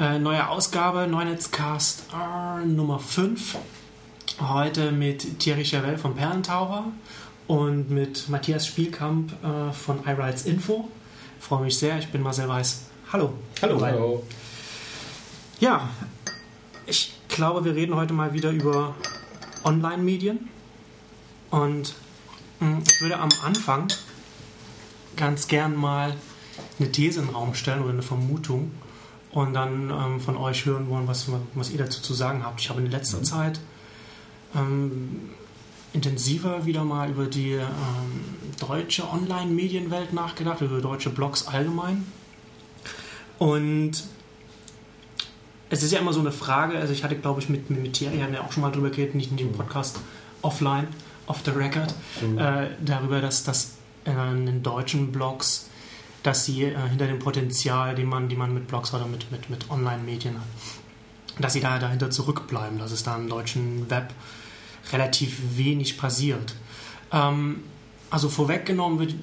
Äh, neue Ausgabe, Neunetzcast äh, Nummer 5. Heute mit Thierry Chavel von Perlentaucher und mit Matthias Spielkamp äh, von iRights Info. Freue mich sehr, ich bin Marcel Weiß. Hallo. Hallo. Hallo. Ja, ich glaube, wir reden heute mal wieder über Online-Medien. Und mh, hm, ich würde am Anfang ganz gern mal eine These in den Raum stellen oder eine Vermutung und dann ähm, von euch hören wollen, was, was ihr dazu zu sagen habt. Ich habe in letzter mhm. Zeit ähm, intensiver wieder mal über die ähm, deutsche Online-Medienwelt nachgedacht, über deutsche Blogs allgemein. Und es ist ja immer so eine Frage, also ich hatte, glaube ich, mit, mit Thierry, haben ja auch schon mal drüber geredet, nicht in dem Podcast offline, off the record, mhm. äh, darüber, dass das äh, in den deutschen Blogs dass sie äh, hinter dem Potenzial, den man, die man mit Blogs oder mit, mit, mit Online-Medien hat, dass sie da dahinter zurückbleiben, dass es da im deutschen Web relativ wenig passiert. Ähm, also vorweggenommen würde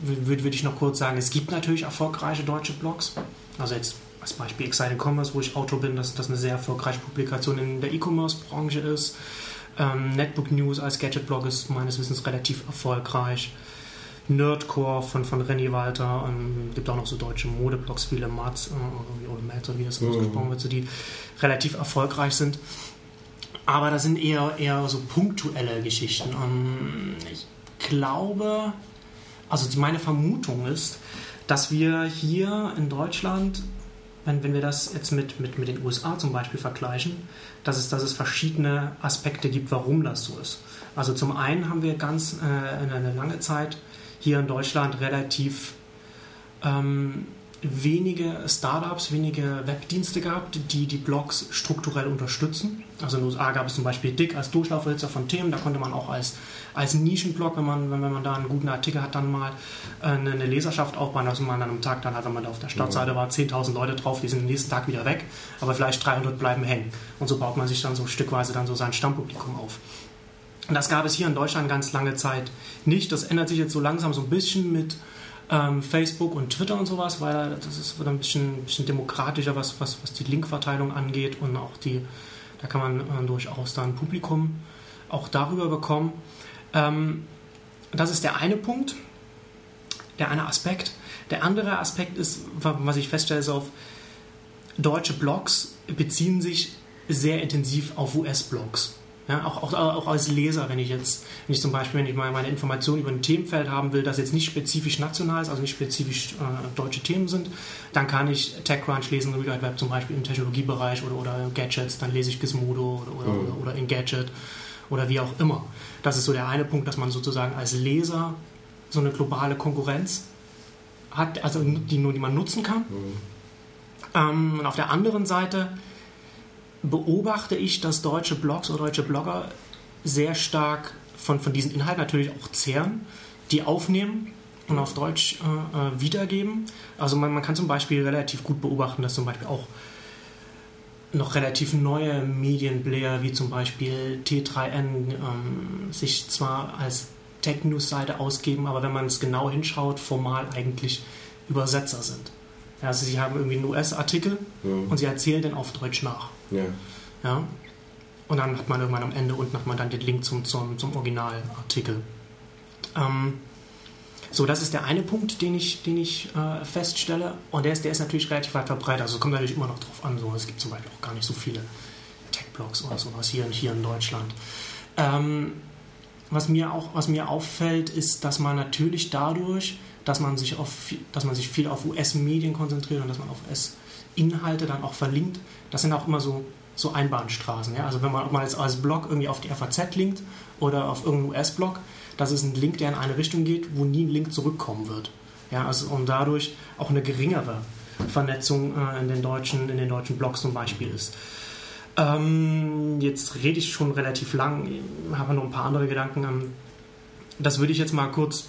würd, würd ich noch kurz sagen, es gibt natürlich erfolgreiche deutsche Blogs. Also jetzt als Beispiel Excited Commerce, wo ich Autor bin, dass das eine sehr erfolgreiche Publikation in der E-Commerce-Branche ist. Ähm, Netbook News als Gadget-Blog ist meines Wissens relativ erfolgreich. Nerdcore von, von René Walter. Ähm, gibt auch noch so deutsche Modeblogs, viele Mats äh, oder Mats, wie das mhm. ausgesprochen wird, so, die relativ erfolgreich sind. Aber das sind eher, eher so punktuelle Geschichten. Ähm, ich glaube, also meine Vermutung ist, dass wir hier in Deutschland, wenn, wenn wir das jetzt mit, mit, mit den USA zum Beispiel vergleichen, dass es, dass es verschiedene Aspekte gibt, warum das so ist. Also zum einen haben wir ganz äh, eine lange Zeit hier in Deutschland relativ ähm, wenige Startups, wenige Webdienste gehabt, die die Blogs strukturell unterstützen. Also in den USA gab es zum Beispiel Dick als Durchlaufwälzer von Themen. Da konnte man auch als, als Nischenblog, wenn man, wenn man da einen guten Artikel hat, dann mal äh, eine, eine Leserschaft aufbauen, dass man dann am Tag dann hat, wenn man da auf der Startseite war, 10.000 Leute drauf, die sind am nächsten Tag wieder weg, aber vielleicht 300 bleiben hängen. Und so baut man sich dann so stückweise dann so sein Stammpublikum auf. Das gab es hier in Deutschland ganz lange Zeit nicht. Das ändert sich jetzt so langsam so ein bisschen mit ähm, Facebook und Twitter und sowas, weil das ist wird ein bisschen, bisschen demokratischer, was, was, was die Linkverteilung angeht und auch die, da kann man äh, durchaus dann Publikum auch darüber bekommen. Ähm, das ist der eine Punkt, der eine Aspekt. Der andere Aspekt ist, was ich feststelle, ist auf deutsche Blogs beziehen sich sehr intensiv auf US-Blogs. Ja, auch, auch, auch, als Leser, wenn ich jetzt, wenn ich zum Beispiel, wenn ich mal meine Informationen über ein Themenfeld haben will, das jetzt nicht spezifisch national ist, also nicht spezifisch äh, deutsche Themen sind, dann kann ich TechCrunch lesen, Real Wide Web zum Beispiel im Technologiebereich oder, oder Gadgets, dann lese ich Gizmodo oder, oder, mhm. oder, oder Engadget oder wie auch immer. Das ist so der eine Punkt, dass man sozusagen als Leser so eine globale Konkurrenz hat, also die nur die man nutzen kann. Mhm. Ähm, und auf der anderen Seite beobachte ich, dass deutsche Blogs oder deutsche Blogger sehr stark von, von diesen Inhalten natürlich auch zehren, die aufnehmen und auf Deutsch äh, äh, wiedergeben. Also man, man kann zum Beispiel relativ gut beobachten, dass zum Beispiel auch noch relativ neue Medienplayer wie zum Beispiel T3N ähm, sich zwar als Tech-News-Seite ausgeben, aber wenn man es genau hinschaut, formal eigentlich Übersetzer sind. Ja, also sie haben irgendwie einen US-Artikel ja. und sie erzählen den auf Deutsch nach. Ja. ja. Und dann hat man irgendwann am Ende unten hat man dann den Link zum, zum, zum Originalartikel. Ähm, so, das ist der eine Punkt, den ich, den ich äh, feststelle. Und der ist, der ist natürlich relativ weit verbreitet. Also es kommt natürlich immer noch drauf an. So. Es gibt zum Beispiel auch gar nicht so viele Tech-Blogs oder sowas hier, hier in Deutschland. Ähm, was, mir auch, was mir auffällt, ist, dass man natürlich dadurch, dass man sich, auf, dass man sich viel auf US-Medien konzentriert und dass man auf US-Inhalte dann auch verlinkt, das sind auch immer so, so Einbahnstraßen. Ja? Also wenn man, ob man jetzt als Blog irgendwie auf die FAZ linkt oder auf irgendeinen US-Blog, das ist ein Link, der in eine Richtung geht, wo nie ein Link zurückkommen wird. Ja, also, und dadurch auch eine geringere Vernetzung äh, in, den deutschen, in den deutschen Blogs zum Beispiel ist. Ähm, jetzt rede ich schon relativ lang, habe noch ein paar andere Gedanken. Ähm, das würde ich jetzt mal kurz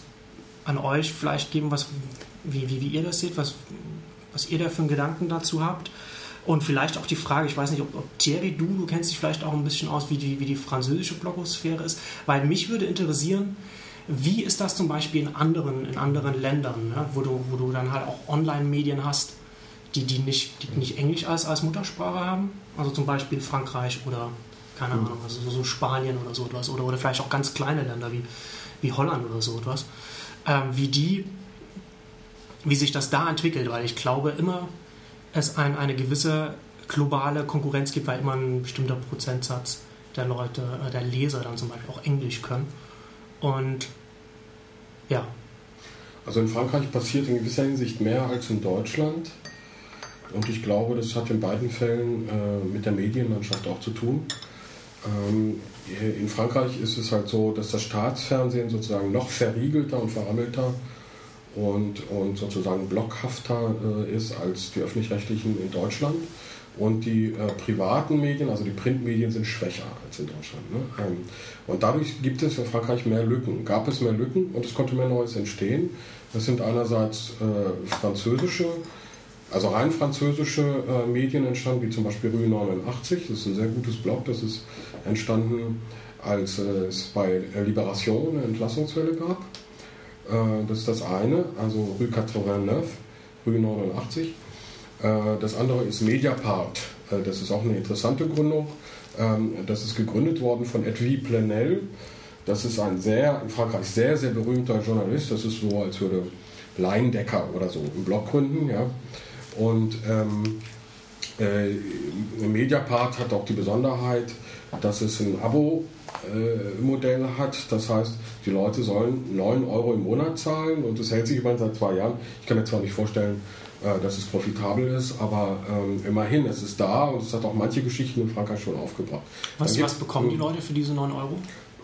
an euch vielleicht geben, was, wie, wie, wie ihr das seht, was, was ihr da für einen Gedanken dazu habt. Und vielleicht auch die Frage, ich weiß nicht, ob, ob Thierry, du, du kennst dich vielleicht auch ein bisschen aus, wie die, wie die französische Blogosphäre ist, weil mich würde interessieren, wie ist das zum Beispiel in anderen, in anderen Ländern, ne, wo, du, wo du dann halt auch Online-Medien hast, die, die, nicht, die nicht Englisch als, als Muttersprache haben. Also zum Beispiel Frankreich oder keine mhm. Ahnung, also so Spanien oder so etwas. Oder, oder vielleicht auch ganz kleine Länder wie, wie Holland oder so etwas. Ähm, wie die, wie sich das da entwickelt, weil ich glaube immer, es ein, eine gewisse globale Konkurrenz gibt, weil immer ein bestimmter Prozentsatz der Leute, äh, der Leser dann zum Beispiel auch Englisch können. Und ja. Also in Frankreich passiert in gewisser Hinsicht mehr als in Deutschland. Und ich glaube, das hat in beiden Fällen äh, mit der Medienlandschaft auch zu tun. Ähm, in Frankreich ist es halt so, dass das Staatsfernsehen sozusagen noch verriegelter und verrammelter und, und sozusagen blockhafter äh, ist als die öffentlich-rechtlichen in Deutschland. Und die äh, privaten Medien, also die Printmedien, sind schwächer als in Deutschland. Ne? Ähm, und dadurch gibt es in Frankreich mehr Lücken. Gab es mehr Lücken und es konnte mehr Neues entstehen. Das sind einerseits äh, französische, also rein französische äh, Medien entstanden, wie zum Beispiel Rue 89. Das ist ein sehr gutes Blog. Das ist entstanden, als es bei Liberation eine Entlassungswelle gab. Äh, das ist das eine, also Rue 89, Rue 89. Äh, das andere ist Mediapart. Äh, das ist auch eine interessante Gründung. Ähm, das ist gegründet worden von Edwy Plenel. Das ist ein sehr, in Frankreich sehr, sehr berühmter Journalist. Das ist so, als würde Leindecker oder so einen Blog gründen. Ja. Und ähm, äh, Mediapart hat auch die Besonderheit, dass es ein Abo-Modell äh, hat. Das heißt, die Leute sollen 9 Euro im Monat zahlen und das hält sich immerhin seit zwei Jahren. Ich kann mir zwar nicht vorstellen, äh, dass es profitabel ist, aber ähm, immerhin, es ist da und es hat auch manche Geschichten in Frankreich schon aufgebracht. Was, was bekommen die Leute für diese 9 Euro?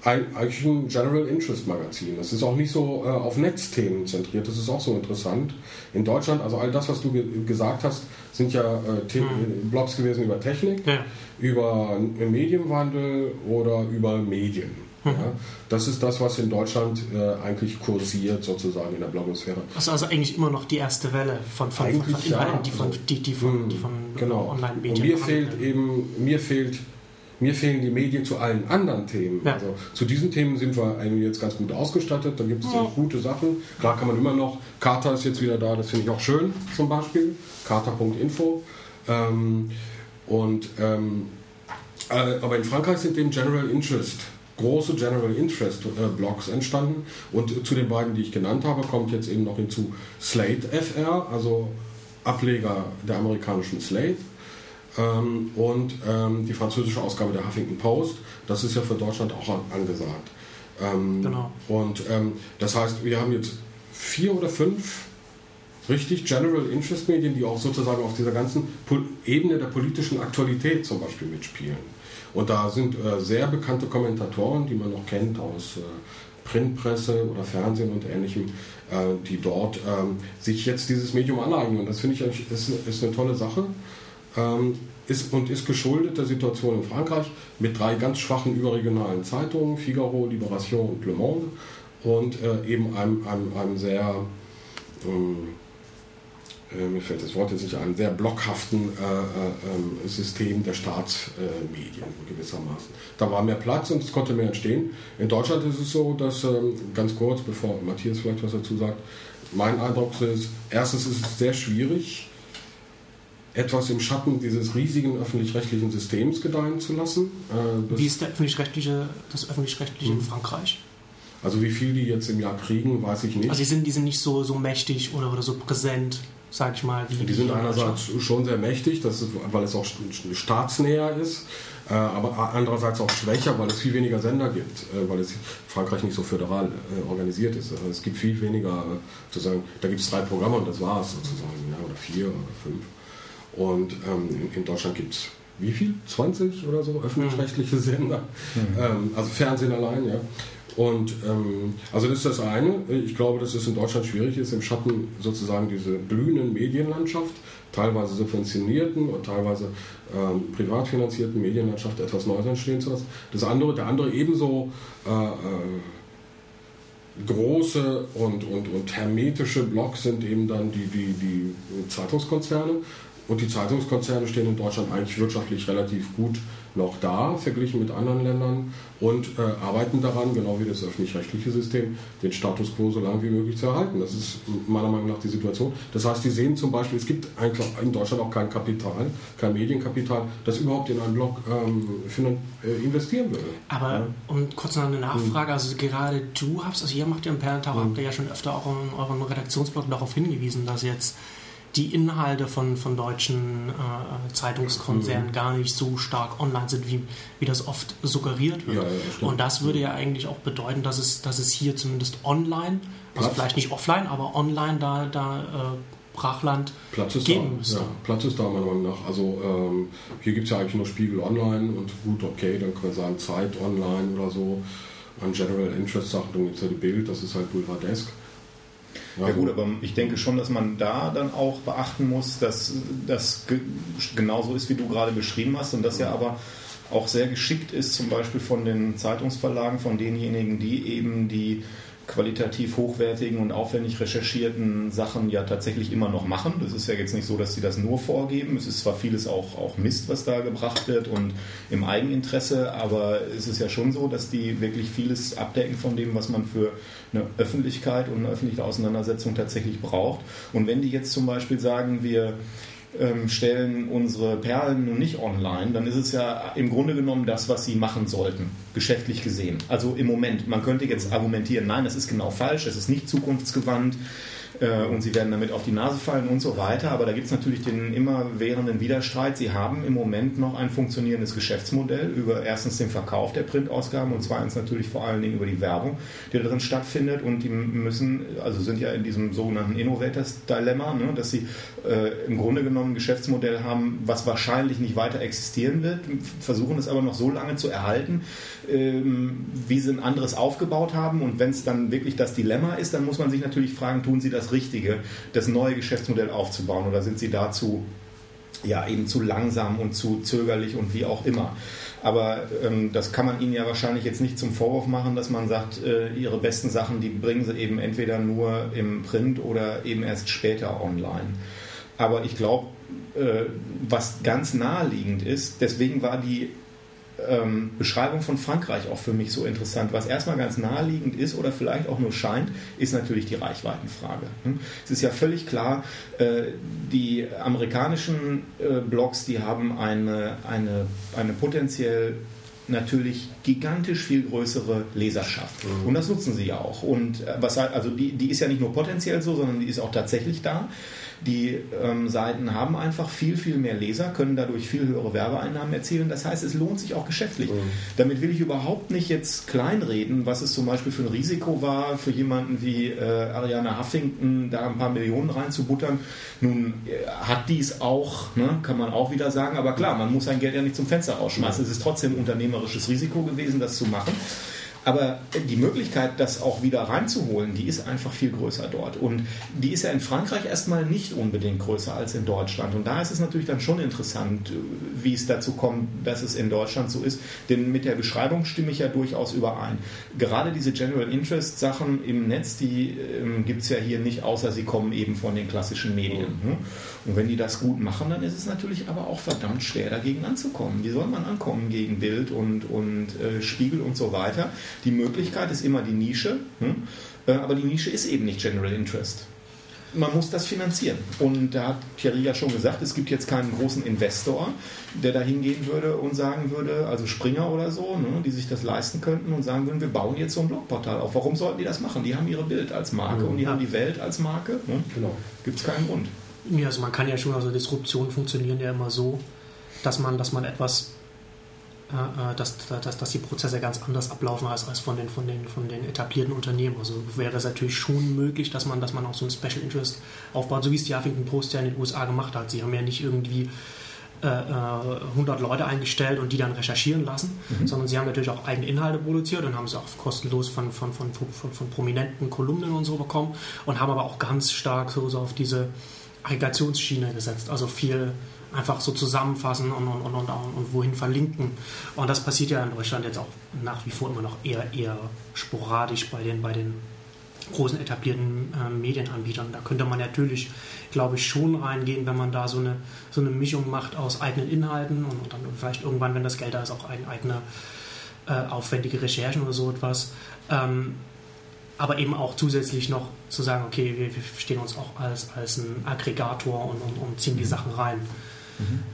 Ein, eigentlich ein General Interest Magazin. Das ist auch nicht so äh, auf Netzthemen zentriert, das ist auch so interessant. In Deutschland, also all das, was du ge gesagt hast, sind ja äh, hm. Blogs gewesen über Technik, ja. über Medienwandel oder über Medien. Mhm. Ja, das ist das, was in Deutschland äh, eigentlich kursiert, sozusagen in der Blogosphäre. Also, also eigentlich immer noch die erste Welle von, von, eigentlich von Inhalten, ja, die von, die, die von, die von genau. Online-Medien. Und mir fehlt eben, mir fehlt mir fehlen die Medien zu allen anderen Themen. Ja. Also zu diesen Themen sind wir eigentlich jetzt ganz gut ausgestattet. Da gibt es ja. gute Sachen. Klar kann man immer noch. Carta ist jetzt wieder da, das finde ich auch schön zum Beispiel. Carta.info. Ähm, und ähm, äh, aber in Frankreich sind dem General Interest große General Interest äh, Blogs entstanden. Und zu den beiden, die ich genannt habe, kommt jetzt eben noch hinzu Slate FR, also Ableger der amerikanischen Slate. Ähm, und ähm, die französische Ausgabe der Huffington Post. Das ist ja für Deutschland auch an, angesagt. Ähm, genau. Und ähm, das heißt, wir haben jetzt vier oder fünf richtig General Interest Medien, die auch sozusagen auf dieser ganzen Ebene der politischen Aktualität zum Beispiel mitspielen. Und da sind äh, sehr bekannte Kommentatoren, die man noch kennt aus äh, Printpresse oder Fernsehen und ähnlichem, äh, die dort ähm, sich jetzt dieses Medium aneignen. Und das finde ich ist, ist eine tolle Sache. Ähm, ist, und ist geschuldet der Situation in Frankreich mit drei ganz schwachen überregionalen Zeitungen, Figaro, Libération und Le Monde, und äh, eben einem, einem, einem sehr ähm, äh, mir fällt das Wort jetzt nicht ein, sehr blockhaften äh, äh, ähm, System der Staatsmedien gewissermaßen. Da war mehr Platz und es konnte mehr entstehen. In Deutschland ist es so, dass, ähm, ganz kurz, bevor Matthias vielleicht was dazu sagt, mein Eindruck ist, erstens ist es sehr schwierig, etwas im Schatten dieses riesigen öffentlich-rechtlichen Systems gedeihen zu lassen. Äh, wie ist der öffentlich-rechtliche, das öffentlich-rechtliche in hm. Frankreich? Also wie viel die jetzt im Jahr kriegen, weiß ich nicht. Also die sind, die sind nicht so, so mächtig oder, oder so präsent sag ich mal. Die sind einerseits schon sehr mächtig, das ist, weil es auch staatsnäher ist, äh, aber andererseits auch schwächer, weil es viel weniger Sender gibt, äh, weil es Frankreich nicht so föderal äh, organisiert ist. Also es gibt viel weniger, sozusagen, da gibt es drei Programme und das war es sozusagen, ja, oder vier oder fünf. Und ähm, in, Deutschland gibt es wie viel? 20 oder so öffentlich-rechtliche Sender. Mhm. Ähm, also Fernsehen allein, ja. Und ähm, also das ist das eine. Ich glaube, dass es in Deutschland schwierig ist, im Schatten sozusagen diese blühenden Medienlandschaft, teilweise subventionierten und teilweise ähm, privat finanzierten Medienlandschaft etwas Neues entstehen zu lassen. Das andere, der andere ebenso äh, äh, große und, und, und hermetische Blocks sind eben dann die, die, die Zeitungskonzerne. Und die Zeitungskonzerne stehen in Deutschland eigentlich wirtschaftlich relativ gut noch da, verglichen mit anderen Ländern, und äh, arbeiten daran, genau wie das öffentlich-rechtliche System, den Status quo so lange wie möglich zu erhalten. Das ist meiner Meinung nach die Situation. Das heißt, die sehen zum Beispiel, es gibt eigentlich in Deutschland auch kein Kapital, kein Medienkapital, das überhaupt in einen Blog ähm, äh, investieren würde. Aber ja. um kurz noch eine Nachfrage, also gerade du hast, also ihr macht ja im Perlentau, mhm. habt ihr ja schon öfter auch in eurem Redaktionsblog darauf hingewiesen, dass jetzt die Inhalte von, von deutschen äh, Zeitungskonzernen mhm. gar nicht so stark online sind, wie, wie das oft suggeriert wird. Ja, ja, und das würde ja eigentlich auch bedeuten, dass es, dass es hier zumindest online, also Platz. vielleicht nicht offline, aber online da, da äh, Brachland Platz ist geben da. müsste. Ja, Platz ist da meiner Meinung nach. Also ähm, hier gibt es ja eigentlich nur Spiegel Online und gut, okay, dann können wir sagen Zeit Online oder so. An General Interest Sachen, dann gibt es ja die Bild, das ist halt Boulevardesk. Ja, ja gut, aber ich denke schon, dass man da dann auch beachten muss, dass das genauso ist, wie du gerade beschrieben hast und dass ja aber auch sehr geschickt ist, zum Beispiel von den Zeitungsverlagen, von denjenigen, die eben die qualitativ hochwertigen und aufwendig recherchierten Sachen ja tatsächlich immer noch machen. Das ist ja jetzt nicht so, dass sie das nur vorgeben. Es ist zwar vieles auch, auch Mist, was da gebracht wird und im Eigeninteresse, aber es ist ja schon so, dass die wirklich vieles abdecken von dem, was man für eine Öffentlichkeit und eine öffentliche Auseinandersetzung tatsächlich braucht. Und wenn die jetzt zum Beispiel sagen, wir ähm, stellen unsere Perlen nun nicht online, dann ist es ja im Grunde genommen das, was sie machen sollten, geschäftlich gesehen. Also im Moment, man könnte jetzt argumentieren, nein, das ist genau falsch, das ist nicht zukunftsgewandt äh, und sie werden damit auf die Nase fallen und so weiter. Aber da gibt es natürlich den immerwährenden Widerstreit. Sie haben im Moment noch ein funktionierendes Geschäftsmodell über erstens den Verkauf der Printausgaben und zweitens natürlich vor allen Dingen über die Werbung, die darin stattfindet. Und die müssen, also sind ja in diesem sogenannten Innovators-Dilemma, ne, dass sie äh, im Grunde genommen ein Geschäftsmodell haben, was wahrscheinlich nicht weiter existieren wird, versuchen es aber noch so lange zu erhalten, ähm, wie sie ein anderes aufgebaut haben. Und wenn es dann wirklich das Dilemma ist, dann muss man sich natürlich fragen, tun sie das Richtige, das neue Geschäftsmodell aufzubauen oder sind sie dazu ja eben zu langsam und zu zögerlich und wie auch immer. Aber ähm, das kann man ihnen ja wahrscheinlich jetzt nicht zum Vorwurf machen, dass man sagt, äh, ihre besten Sachen, die bringen sie eben entweder nur im Print oder eben erst später online. Aber ich glaube, äh, was ganz naheliegend ist, deswegen war die ähm, Beschreibung von Frankreich auch für mich so interessant. Was erstmal ganz naheliegend ist oder vielleicht auch nur scheint, ist natürlich die Reichweitenfrage. Hm? Es ist ja völlig klar, äh, die amerikanischen äh, Blogs, die haben eine, eine, eine potenziell natürlich gigantisch viel größere Leserschaft. Mhm. Und das nutzen sie ja auch. Und äh, was also die, die ist ja nicht nur potenziell so, sondern die ist auch tatsächlich da. Die ähm, Seiten haben einfach viel, viel mehr Leser, können dadurch viel höhere Werbeeinnahmen erzielen. Das heißt, es lohnt sich auch geschäftlich. Mhm. Damit will ich überhaupt nicht jetzt kleinreden, was es zum Beispiel für ein Risiko war, für jemanden wie äh, Ariana Huffington da ein paar Millionen reinzubuttern. Nun äh, hat dies auch, ne, kann man auch wieder sagen, aber klar, man muss sein Geld ja nicht zum Fenster rausschmeißen. Mhm. Es ist trotzdem unternehmerisches Risiko gewesen, das zu machen. Aber die Möglichkeit, das auch wieder reinzuholen, die ist einfach viel größer dort. Und die ist ja in Frankreich erstmal nicht unbedingt größer als in Deutschland. Und da ist es natürlich dann schon interessant, wie es dazu kommt, dass es in Deutschland so ist. Denn mit der Beschreibung stimme ich ja durchaus überein. Gerade diese General Interest Sachen im Netz, die ähm, gibt es ja hier nicht, außer sie kommen eben von den klassischen Medien. Mhm. Und wenn die das gut machen, dann ist es natürlich aber auch verdammt schwer, dagegen anzukommen. Wie soll man ankommen gegen Bild und, und äh, Spiegel und so weiter? Die Möglichkeit ist immer die Nische, hm? äh, aber die Nische ist eben nicht General Interest. Man muss das finanzieren. Und da hat Thierry ja schon gesagt, es gibt jetzt keinen großen Investor, der da hingehen würde und sagen würde, also Springer oder so, ne, die sich das leisten könnten und sagen würden, wir bauen jetzt so ein Blogportal auf. Warum sollten die das machen? Die haben ihre Bild als Marke mhm. und die haben die Welt als Marke. Ne? Genau. Gibt es keinen Grund. Ja, also man kann ja schon, also Disruptionen funktionieren ja immer so, dass man, dass man etwas, dass, dass, dass die Prozesse ganz anders ablaufen als, als von, den, von, den, von den etablierten Unternehmen. Also wäre es natürlich schon möglich, dass man, dass man auch so ein Special Interest aufbaut, so wie es die Huffington Post ja in den USA gemacht hat. Sie haben ja nicht irgendwie 100 äh, Leute eingestellt und die dann recherchieren lassen, mhm. sondern sie haben natürlich auch eigene Inhalte produziert und haben sie auch kostenlos von, von, von, von, von prominenten Kolumnen und so bekommen und haben aber auch ganz stark so, so auf diese Aggregationsschiene gesetzt. Also viel einfach so zusammenfassen und, und, und, und, und wohin verlinken. Und das passiert ja in Deutschland jetzt auch nach wie vor immer noch eher, eher sporadisch bei den, bei den großen etablierten äh, Medienanbietern. Da könnte man natürlich, glaube ich, schon reingehen, wenn man da so eine, so eine Mischung macht aus eigenen Inhalten und, und dann vielleicht irgendwann, wenn das Geld da ist, auch ein, eigene äh, aufwendige Recherchen oder so etwas. Ähm, aber eben auch zusätzlich noch zu sagen, okay, wir, wir verstehen uns auch als, als ein Aggregator und, und, und ziehen die mhm. Sachen rein.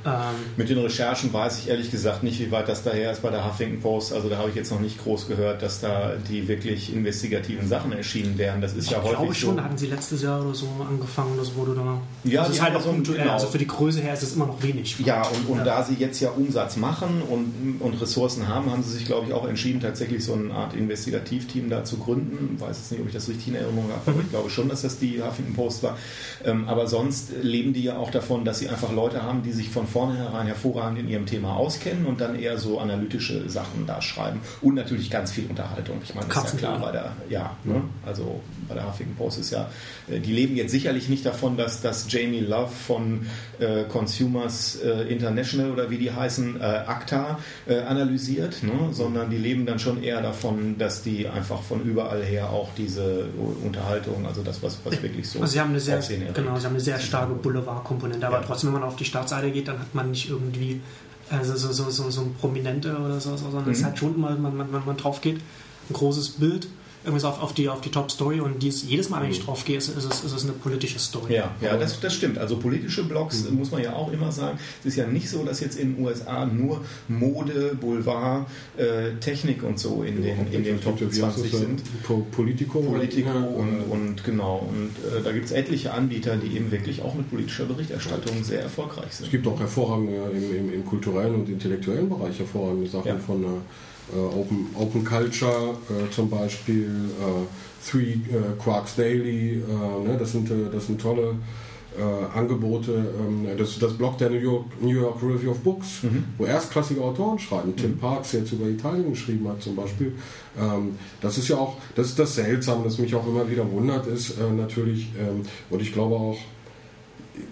Ähm, Mit den Recherchen weiß ich ehrlich gesagt nicht, wie weit das daher ist bei der Huffington Post. Also da habe ich jetzt noch nicht groß gehört, dass da die wirklich investigativen Sachen erschienen wären. Das ist ich ja häufig glaube schon, so. hatten sie letztes Jahr oder so angefangen, das wurde da. Ja, das ist halt auch so punktuell. Genau. Also für die Größe her ist es immer noch wenig. Ja, und, und ja. da sie jetzt ja Umsatz machen und, und Ressourcen haben, haben sie sich, glaube ich, auch entschieden, tatsächlich so eine Art Investigativteam da zu gründen. Ich weiß jetzt nicht, ob ich das richtig in Erinnerung habe, aber mhm. ich glaube schon, dass das die Huffington Post war. Ähm, aber sonst leben die ja auch davon, dass sie einfach Leute haben, die sich von vornherein hervorragend in ihrem Thema auskennen und dann eher so analytische Sachen da schreiben. Und natürlich ganz viel Unterhaltung. Ich meine, das ist ja klar bei der, ja, ne? also bei der Huffington Post ist ja, äh, die leben jetzt sicherlich nicht davon, dass, dass Jamie Love von äh, Consumers äh, International oder wie die heißen, äh, ACTA äh, analysiert, ne? sondern die leben dann schon eher davon, dass die einfach von überall her auch diese Unterhaltung, also das, was, was wirklich so. Also sie haben eine sehr, genau, sie haben eine sehr starke Boulevard-Komponente, aber ja. trotzdem, wenn man auf die Startseite geht, dann hat man nicht irgendwie also so, so, so, so ein Prominente oder so, sondern mhm. es hat schon immer, wenn man, wenn man drauf geht, ein großes Bild irgendwie so auf, auf, die, auf die Top-Story und dies, jedes Mal, wenn ich mhm. drauf gehe, ist, ist, es, ist es eine politische Story. Ja, ja das, das stimmt. Also politische Blogs, mhm. muss man ja auch immer sagen, es ist ja nicht so, dass jetzt in den USA nur Mode, Boulevard, äh, Technik und so in den, ja, in den Top 20 sind. Politico. Politico ja. und, und genau. Und äh, da gibt es etliche Anbieter, die eben wirklich auch mit politischer Berichterstattung sehr erfolgreich sind. Es gibt auch hervorragende im, im, im kulturellen und intellektuellen Bereich hervorragende Sachen ja. von äh, Open, Open Culture äh, zum Beispiel, äh, Three Quarks Daily, ne, das, sind, das sind tolle Angebote. Ähm, das, das Blog der New York, New York Review of Books, mhm. wo erstklassige Autoren schreiben. Mhm. Tim Parks jetzt über Italien geschrieben hat zum Beispiel. Ähm, das ist ja auch, das ist das Seltsame, das mich auch immer wieder wundert, ist natürlich, ähm, und ich glaube auch,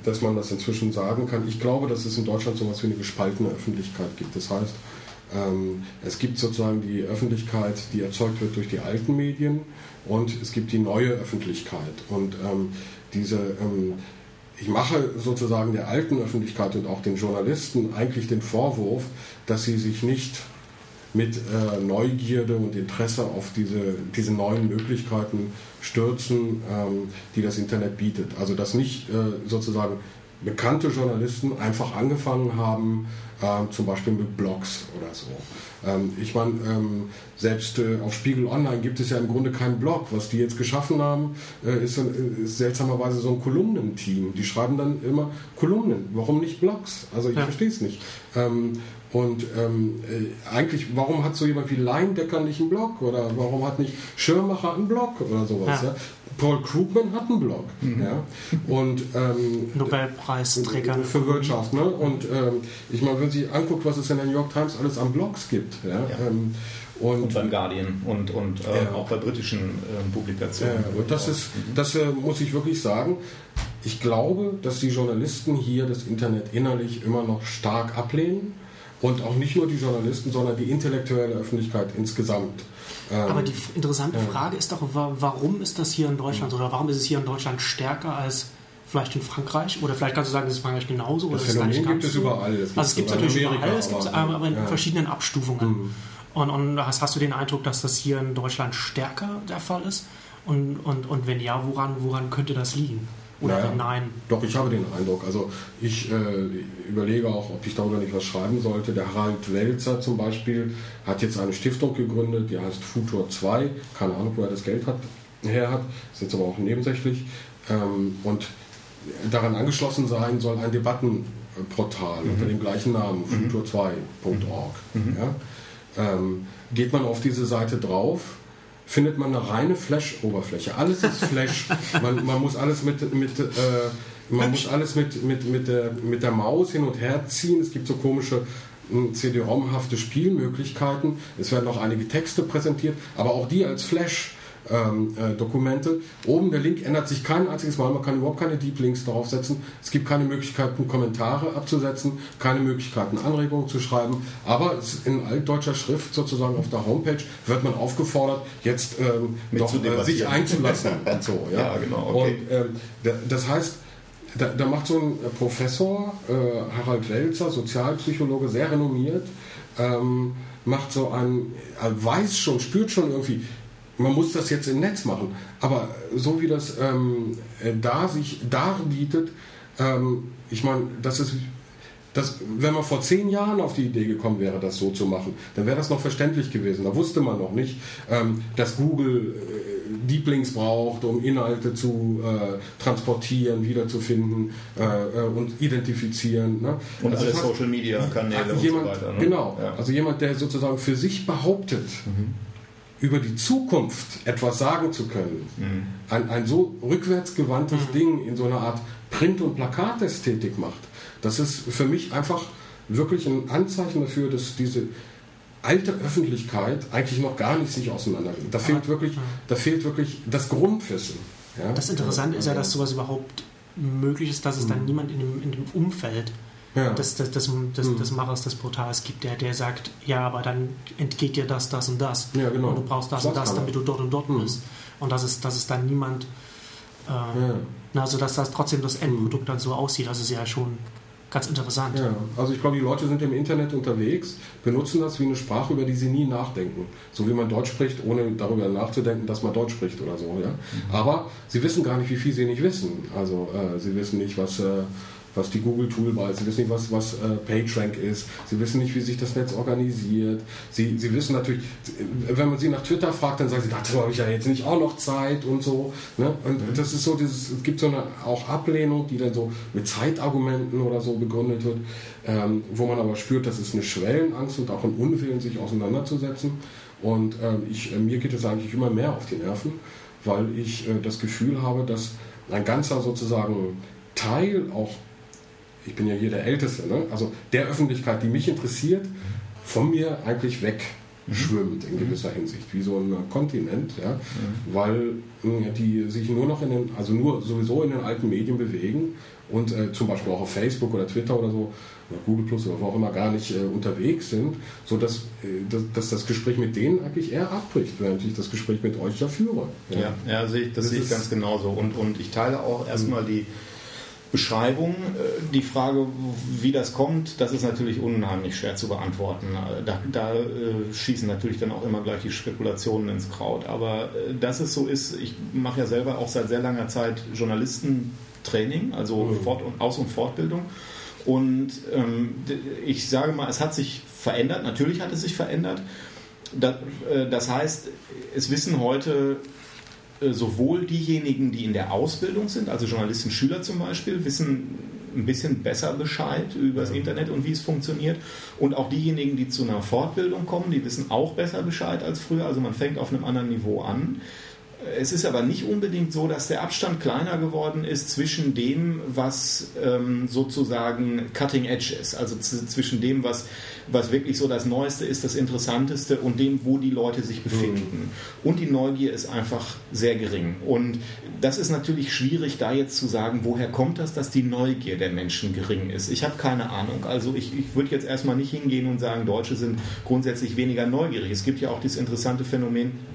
dass man das inzwischen sagen kann. Ich glaube, dass es in Deutschland so etwas wie eine gespaltene Öffentlichkeit gibt. Das heißt, es gibt sozusagen die Öffentlichkeit, die erzeugt wird durch die alten Medien und es gibt die neue Öffentlichkeit. Und ähm, diese, ähm, ich mache sozusagen der alten Öffentlichkeit und auch den Journalisten eigentlich den Vorwurf, dass sie sich nicht mit äh, Neugierde und Interesse auf diese, diese neuen Möglichkeiten stürzen, ähm, die das Internet bietet. Also dass nicht äh, sozusagen bekannte Journalisten einfach angefangen haben, äh, zum Beispiel mit Blogs oder so. Ähm, ich meine, ähm, selbst äh, auf Spiegel Online gibt es ja im Grunde keinen Blog. Was die jetzt geschaffen haben, äh, ist, ist, seltsamerweise so ein Kolumnenteam. Die schreiben dann immer Kolumnen. Warum nicht Blogs? Also ich ja. verstehe es nicht. Ähm, und ähm, äh, eigentlich, warum hat so jemand wie Leindecker nicht einen Blog? Oder warum hat nicht Schirmacher einen Blog oder sowas? Ja. Ja? Paul Krugman hat einen Blog. Mhm. Ja? Und, ähm, Nobelpreisträger. Für Wirtschaft. Ne? Und ähm, ich meine, wenn Sie anguckt, was es in der New York Times alles an Blogs gibt. Ja? ja. Ähm, und, und, beim Guardian und, und äh, ja. auch bei britischen äh, Publikationen. Ja, und das ist, das äh, muss ich wirklich sagen. Ich glaube, dass die Journalisten hier das Internet innerlich immer noch stark ablehnen und auch nicht nur die Journalisten, sondern die intellektuelle Öffentlichkeit insgesamt. Ähm, Aber die interessante Frage ist doch, warum ist das hier in Deutschland so? Oder warum ist es hier in Deutschland stärker als vielleicht in Frankreich? Oder vielleicht kannst du sagen, das ist Frankreich genauso? Das, das Phänomen gibt es so? überall. also es gibt es natürlich Amerika, überall, es gibt es aber, aber in ja. verschiedenen Abstufungen. Mhm. Und, und hast, hast, du den Eindruck, dass das hier in Deutschland stärker der Fall ist? Und, und, und wenn ja, woran, woran könnte das liegen? Oder naja, nein? Doch, ich habe den Eindruck. Also ich äh, überlege auch, ob ich darüber nicht was schreiben sollte. Der Harald Welzer zum Beispiel hat jetzt eine Stiftung gegründet, die heißt Futur 2. Keine Ahnung, wo er das Geld hat, her hat. Ist jetzt aber auch nebensächlich. Ähm, und daran angeschlossen sein soll ein Debattenportal mhm. unter dem gleichen Namen, mhm. futur2.org. Mhm. Ja? Ähm, geht man auf diese Seite drauf, findet man eine reine Flash-Oberfläche. Alles ist Flash. man, man, muss alles mit, mit äh, man muss alles mit, mit, mit, der, mit der Maus hin und her ziehen. Es gibt so komische hm, CD-ROM-hafte Spielmöglichkeiten. Es werden noch einige Texte präsentiert, aber auch die als Flash. Ähm, äh, Dokumente. Oben der Link ändert sich kein einziges Mal, man kann überhaupt keine Deep Links darauf setzen. Es gibt keine Möglichkeiten, Kommentare abzusetzen, keine Möglichkeiten, Anregungen zu schreiben. Aber in altdeutscher Schrift sozusagen auf der Homepage wird man aufgefordert, jetzt ähm, doch äh, sich einzulassen und so. Ja, ja genau. Okay. Und ähm, das heißt, da, da, macht so ein Professor, äh, Harald Welzer, Sozialpsychologe, sehr renommiert, ähm, macht so ein, weiß schon, spürt schon irgendwie, man muss das jetzt im Netz machen. Aber so wie das ähm, äh, da sich darbietet, ähm, ich meine, das ist, das, wenn man vor zehn Jahren auf die Idee gekommen wäre, das so zu machen, dann wäre das noch verständlich gewesen. Da wusste man noch nicht, ähm, dass Google äh, Deep Links braucht, um Inhalte zu äh, transportieren, wiederzufinden äh, äh und identifizieren. Ne? Und also alle Social Media Kanäle und jemand, so weiter. Ne? Genau, ja. also jemand, der sozusagen für sich behauptet, mhm über die Zukunft etwas sagen zu können, mhm. ein, ein so rückwärtsgewandtes mhm. Ding in so einer Art Print- und Plakatästhetik macht, das ist für mich einfach wirklich ein Anzeichen dafür, dass diese alte Öffentlichkeit eigentlich noch gar nicht sich auseinandergeht. Da fehlt wirklich, da fehlt wirklich das Grundwissen. Ja? Das Interessante ist ja, dass sowas überhaupt möglich ist, dass es dann mhm. niemand in dem, in dem Umfeld ja. des, des, des, des, mhm. des Machers des Portals gibt, der, der sagt, ja, aber dann entgeht dir das, das und das. Ja, genau. Und du brauchst das, das und das, damit du dort und dort mhm. bist. Und das ist, das ist dann niemand, äh, ja. also dass das trotzdem das Endprodukt dann so aussieht. Das ist ja schon ganz interessant. Ja, also ich glaube, die Leute sind im Internet unterwegs, benutzen das wie eine Sprache, über die sie nie nachdenken. So wie man Deutsch spricht, ohne darüber nachzudenken, dass man Deutsch spricht oder so. Ja? Mhm. Aber sie wissen gar nicht, wie viel sie nicht wissen. Also äh, sie wissen nicht, was... Äh, was die Google Toolbar ist, sie wissen nicht, was, was äh, PageRank ist, sie wissen nicht, wie sich das Netz organisiert, sie, sie wissen natürlich, wenn man sie nach Twitter fragt, dann sagen sie, dazu habe ich ja jetzt nicht auch noch Zeit und so. Ne? Und mhm. das ist so, dieses, es gibt so eine auch Ablehnung, die dann so mit Zeitargumenten oder so begründet wird, ähm, wo man aber spürt, das ist eine Schwellenangst und auch ein Unwillen, sich auseinanderzusetzen. Und ähm, ich, äh, mir geht es eigentlich immer mehr auf die Nerven, weil ich äh, das Gefühl habe, dass ein ganzer sozusagen Teil auch ich bin ja hier der Älteste, ne? also der Öffentlichkeit, die mich interessiert, von mir eigentlich weg schwimmt in gewisser Hinsicht, wie so ein Kontinent, ja, mhm. weil äh, die sich nur noch in den, also nur sowieso in den alten Medien bewegen und äh, zum Beispiel auch auf Facebook oder Twitter oder so, oder Google Plus oder wo auch immer gar nicht äh, unterwegs sind, sodass äh, dass, dass das Gespräch mit denen eigentlich eher abbricht, während ich das Gespräch mit euch ja führe. Ja, ja, ja das, das sehe ich ganz genauso. Und, und ich teile auch erstmal mhm. die Beschreibung. Äh, die Frage, wie das kommt, das ist natürlich unheimlich schwer zu beantworten. Äh, da, da äh, schießen natürlich dann auch immer gleich die Spekulationen ins Kraut. Aber dass es so ist, ich mache ja selber auch seit sehr langer Zeit Journalistentraining, also mhm. Fort- und Aus- und Fortbildung. Und ähm, ich sage mal, es hat sich verändert. Natürlich hat es sich verändert. Das, äh, das heißt, es wissen heute äh, sowohl diejenigen, die in der Ausbildung sind, also Journalisten, Schüler zum Beispiel, wissen ein bisschen besser Bescheid über das Internet und wie es funktioniert. Und auch diejenigen, die zu einer Fortbildung kommen, die wissen auch besser Bescheid als früher. Also man fängt auf einem anderen Niveau an. Es ist aber nicht unbedingt so, dass der Abstand kleiner geworden ist zwischen dem, was ähm, sozusagen Cutting Edge ist, also zwischen dem, was, was wirklich so das Neueste ist, das Interessanteste und dem, wo die Leute sich befinden. Mhm. Und die Neugier ist einfach sehr gering. Und das ist natürlich schwierig, da jetzt zu sagen, woher kommt das, dass die Neugier der Menschen gering ist. Ich habe keine Ahnung. Also ich, ich würde jetzt erstmal nicht hingehen und sagen, Deutsche sind grundsätzlich weniger neugierig. Es gibt ja auch dieses interessante Phänomen,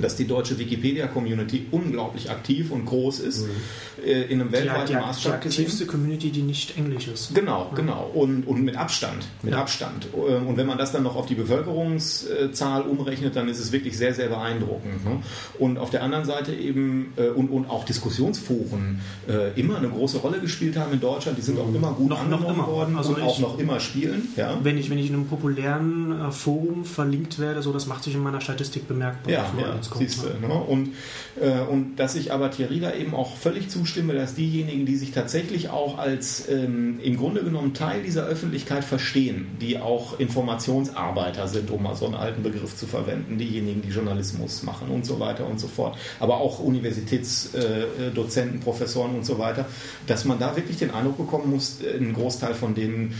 dass die deutsche Wikipedia-Community unglaublich aktiv und groß ist, mhm. äh, in einem weltweiten ja, Maßstab Die aktivste Community, die nicht Englisch ist. Genau, ja. genau. Und, und mit Abstand. Mit ja. Abstand. Ähm, und wenn man das dann noch auf die Bevölkerungszahl umrechnet, dann ist es wirklich sehr, sehr beeindruckend. Ne? Und auf der anderen Seite eben, äh, und, und auch Diskussionsforen äh, immer eine große Rolle gespielt haben in Deutschland, die sind auch mhm. immer gut noch, angenommen noch immer. worden also und auch noch immer spielen. Ja? Wenn, ich, wenn ich in einem populären Forum verlinkt werde, so das macht sich in meiner Statistik bemerkbar. Ja, ja kommt. Siehste, ne? und, äh, und dass ich aber Thierry da eben auch völlig zustimme, dass diejenigen, die sich tatsächlich auch als ähm, im Grunde genommen Teil dieser Öffentlichkeit verstehen, die auch Informationsarbeiter sind, um mal so einen alten Begriff zu verwenden, diejenigen, die Journalismus machen und so weiter und so fort, aber auch Universitätsdozenten, äh, Professoren und so weiter, dass man da wirklich den Eindruck bekommen muss, äh, ein Großteil von denen,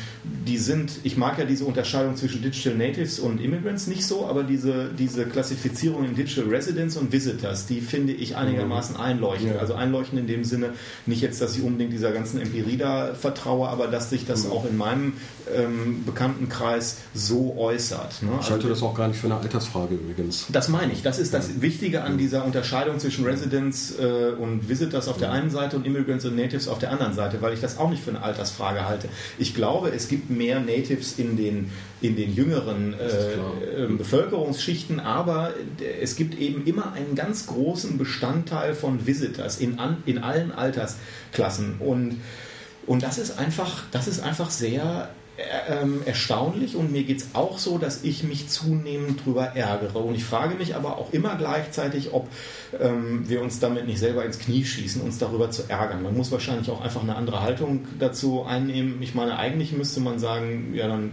die sind, ich mag ja diese Unterscheidung zwischen Digital Natives und Immigrants nicht so, aber diese, diese Klassifizierung in Digital Residents und Visitors, die finde ich einigermaßen mhm. einleuchtend. Ja. Also einleuchtend in dem Sinne, nicht jetzt, dass ich unbedingt dieser ganzen Empirie da vertraue, aber dass sich das mhm. auch in meinem ähm, Bekanntenkreis so äußert. Ne? Ich halte also, das auch gar nicht für eine Altersfrage übrigens. Das meine ich. Das ist das Wichtige an dieser Unterscheidung zwischen Residents äh, und Visitors auf der einen Seite und Immigrants und Natives auf der anderen Seite, weil ich das auch nicht für eine Altersfrage halte. Ich glaube, es gibt mehr Natives in den, in den jüngeren äh, äh, Bevölkerungsschichten, aber es gibt eben immer einen ganz großen Bestandteil von Visitors in, an, in allen Altersklassen. Und, und das ist einfach, das ist einfach sehr ähm, erstaunlich und mir geht es auch so, dass ich mich zunehmend darüber ärgere. Und ich frage mich aber auch immer gleichzeitig, ob ähm, wir uns damit nicht selber ins Knie schießen, uns darüber zu ärgern. Man muss wahrscheinlich auch einfach eine andere Haltung dazu einnehmen. Ich meine, eigentlich müsste man sagen, ja, dann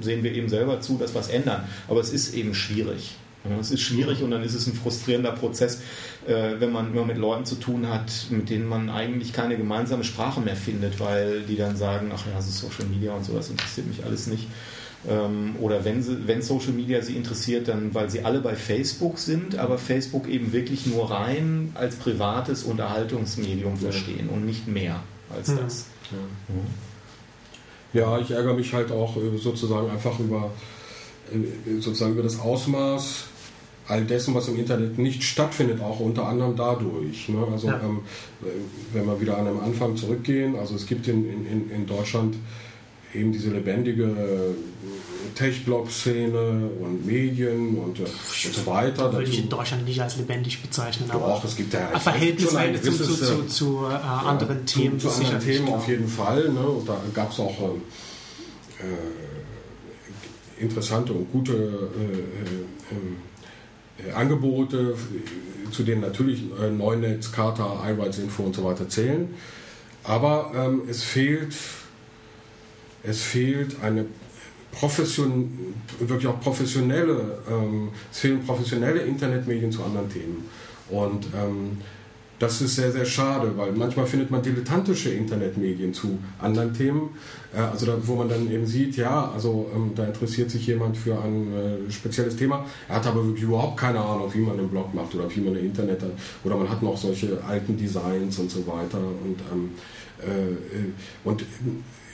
sehen wir eben selber zu, dass wir was ändern. Aber es ist eben schwierig. Es ist schwierig und dann ist es ein frustrierender Prozess, äh, wenn man immer mit Leuten zu tun hat, mit denen man eigentlich keine gemeinsame Sprache mehr findet, weil die dann sagen, ach ja, Social Media und so, das interessiert mich alles nicht. Ähm, oder wenn, sie, wenn Social Media sie interessiert, dann weil sie alle bei Facebook sind, aber Facebook eben wirklich nur rein als privates Unterhaltungsmedium verstehen und nicht mehr als mhm. das. Ja. ja, ich ärgere mich halt auch äh, sozusagen einfach über äh, sozusagen über das Ausmaß all dessen, was im Internet nicht stattfindet, auch unter anderem dadurch. Ne? Also ja. ähm, wenn wir wieder an den Anfang zurückgehen, also es gibt in, in, in Deutschland eben diese lebendige äh, Tech-Blog-Szene und Medien und, äh, und so weiter. Würde ich in Deutschland nicht als lebendig bezeichnen. Aber auch, es gibt ja Verhältnisweise zu, zu, zu, zu äh, anderen zu, Themen. Zu, anderen Themen auf jeden Fall. Ne? Und da gab es auch äh, interessante und gute äh, ähm, äh, Angebote, zu denen natürlich äh, Neunetz, Kata, iRights und so weiter zählen. Aber ähm, es fehlt, es fehlt eine profession, wirklich auch professionelle, ähm, es fehlen professionelle Internetmedien zu anderen Themen. Und ähm, das ist sehr, sehr schade, weil manchmal findet man dilettantische Internetmedien zu anderen Themen, äh, also da, wo man dann eben sieht, ja, also ähm, da interessiert sich jemand für ein äh, spezielles Thema, er hat aber wirklich überhaupt keine Ahnung, wie man einen Blog macht oder wie man eine Internet oder man hat noch solche alten Designs und so weiter. Und ähm, äh, äh und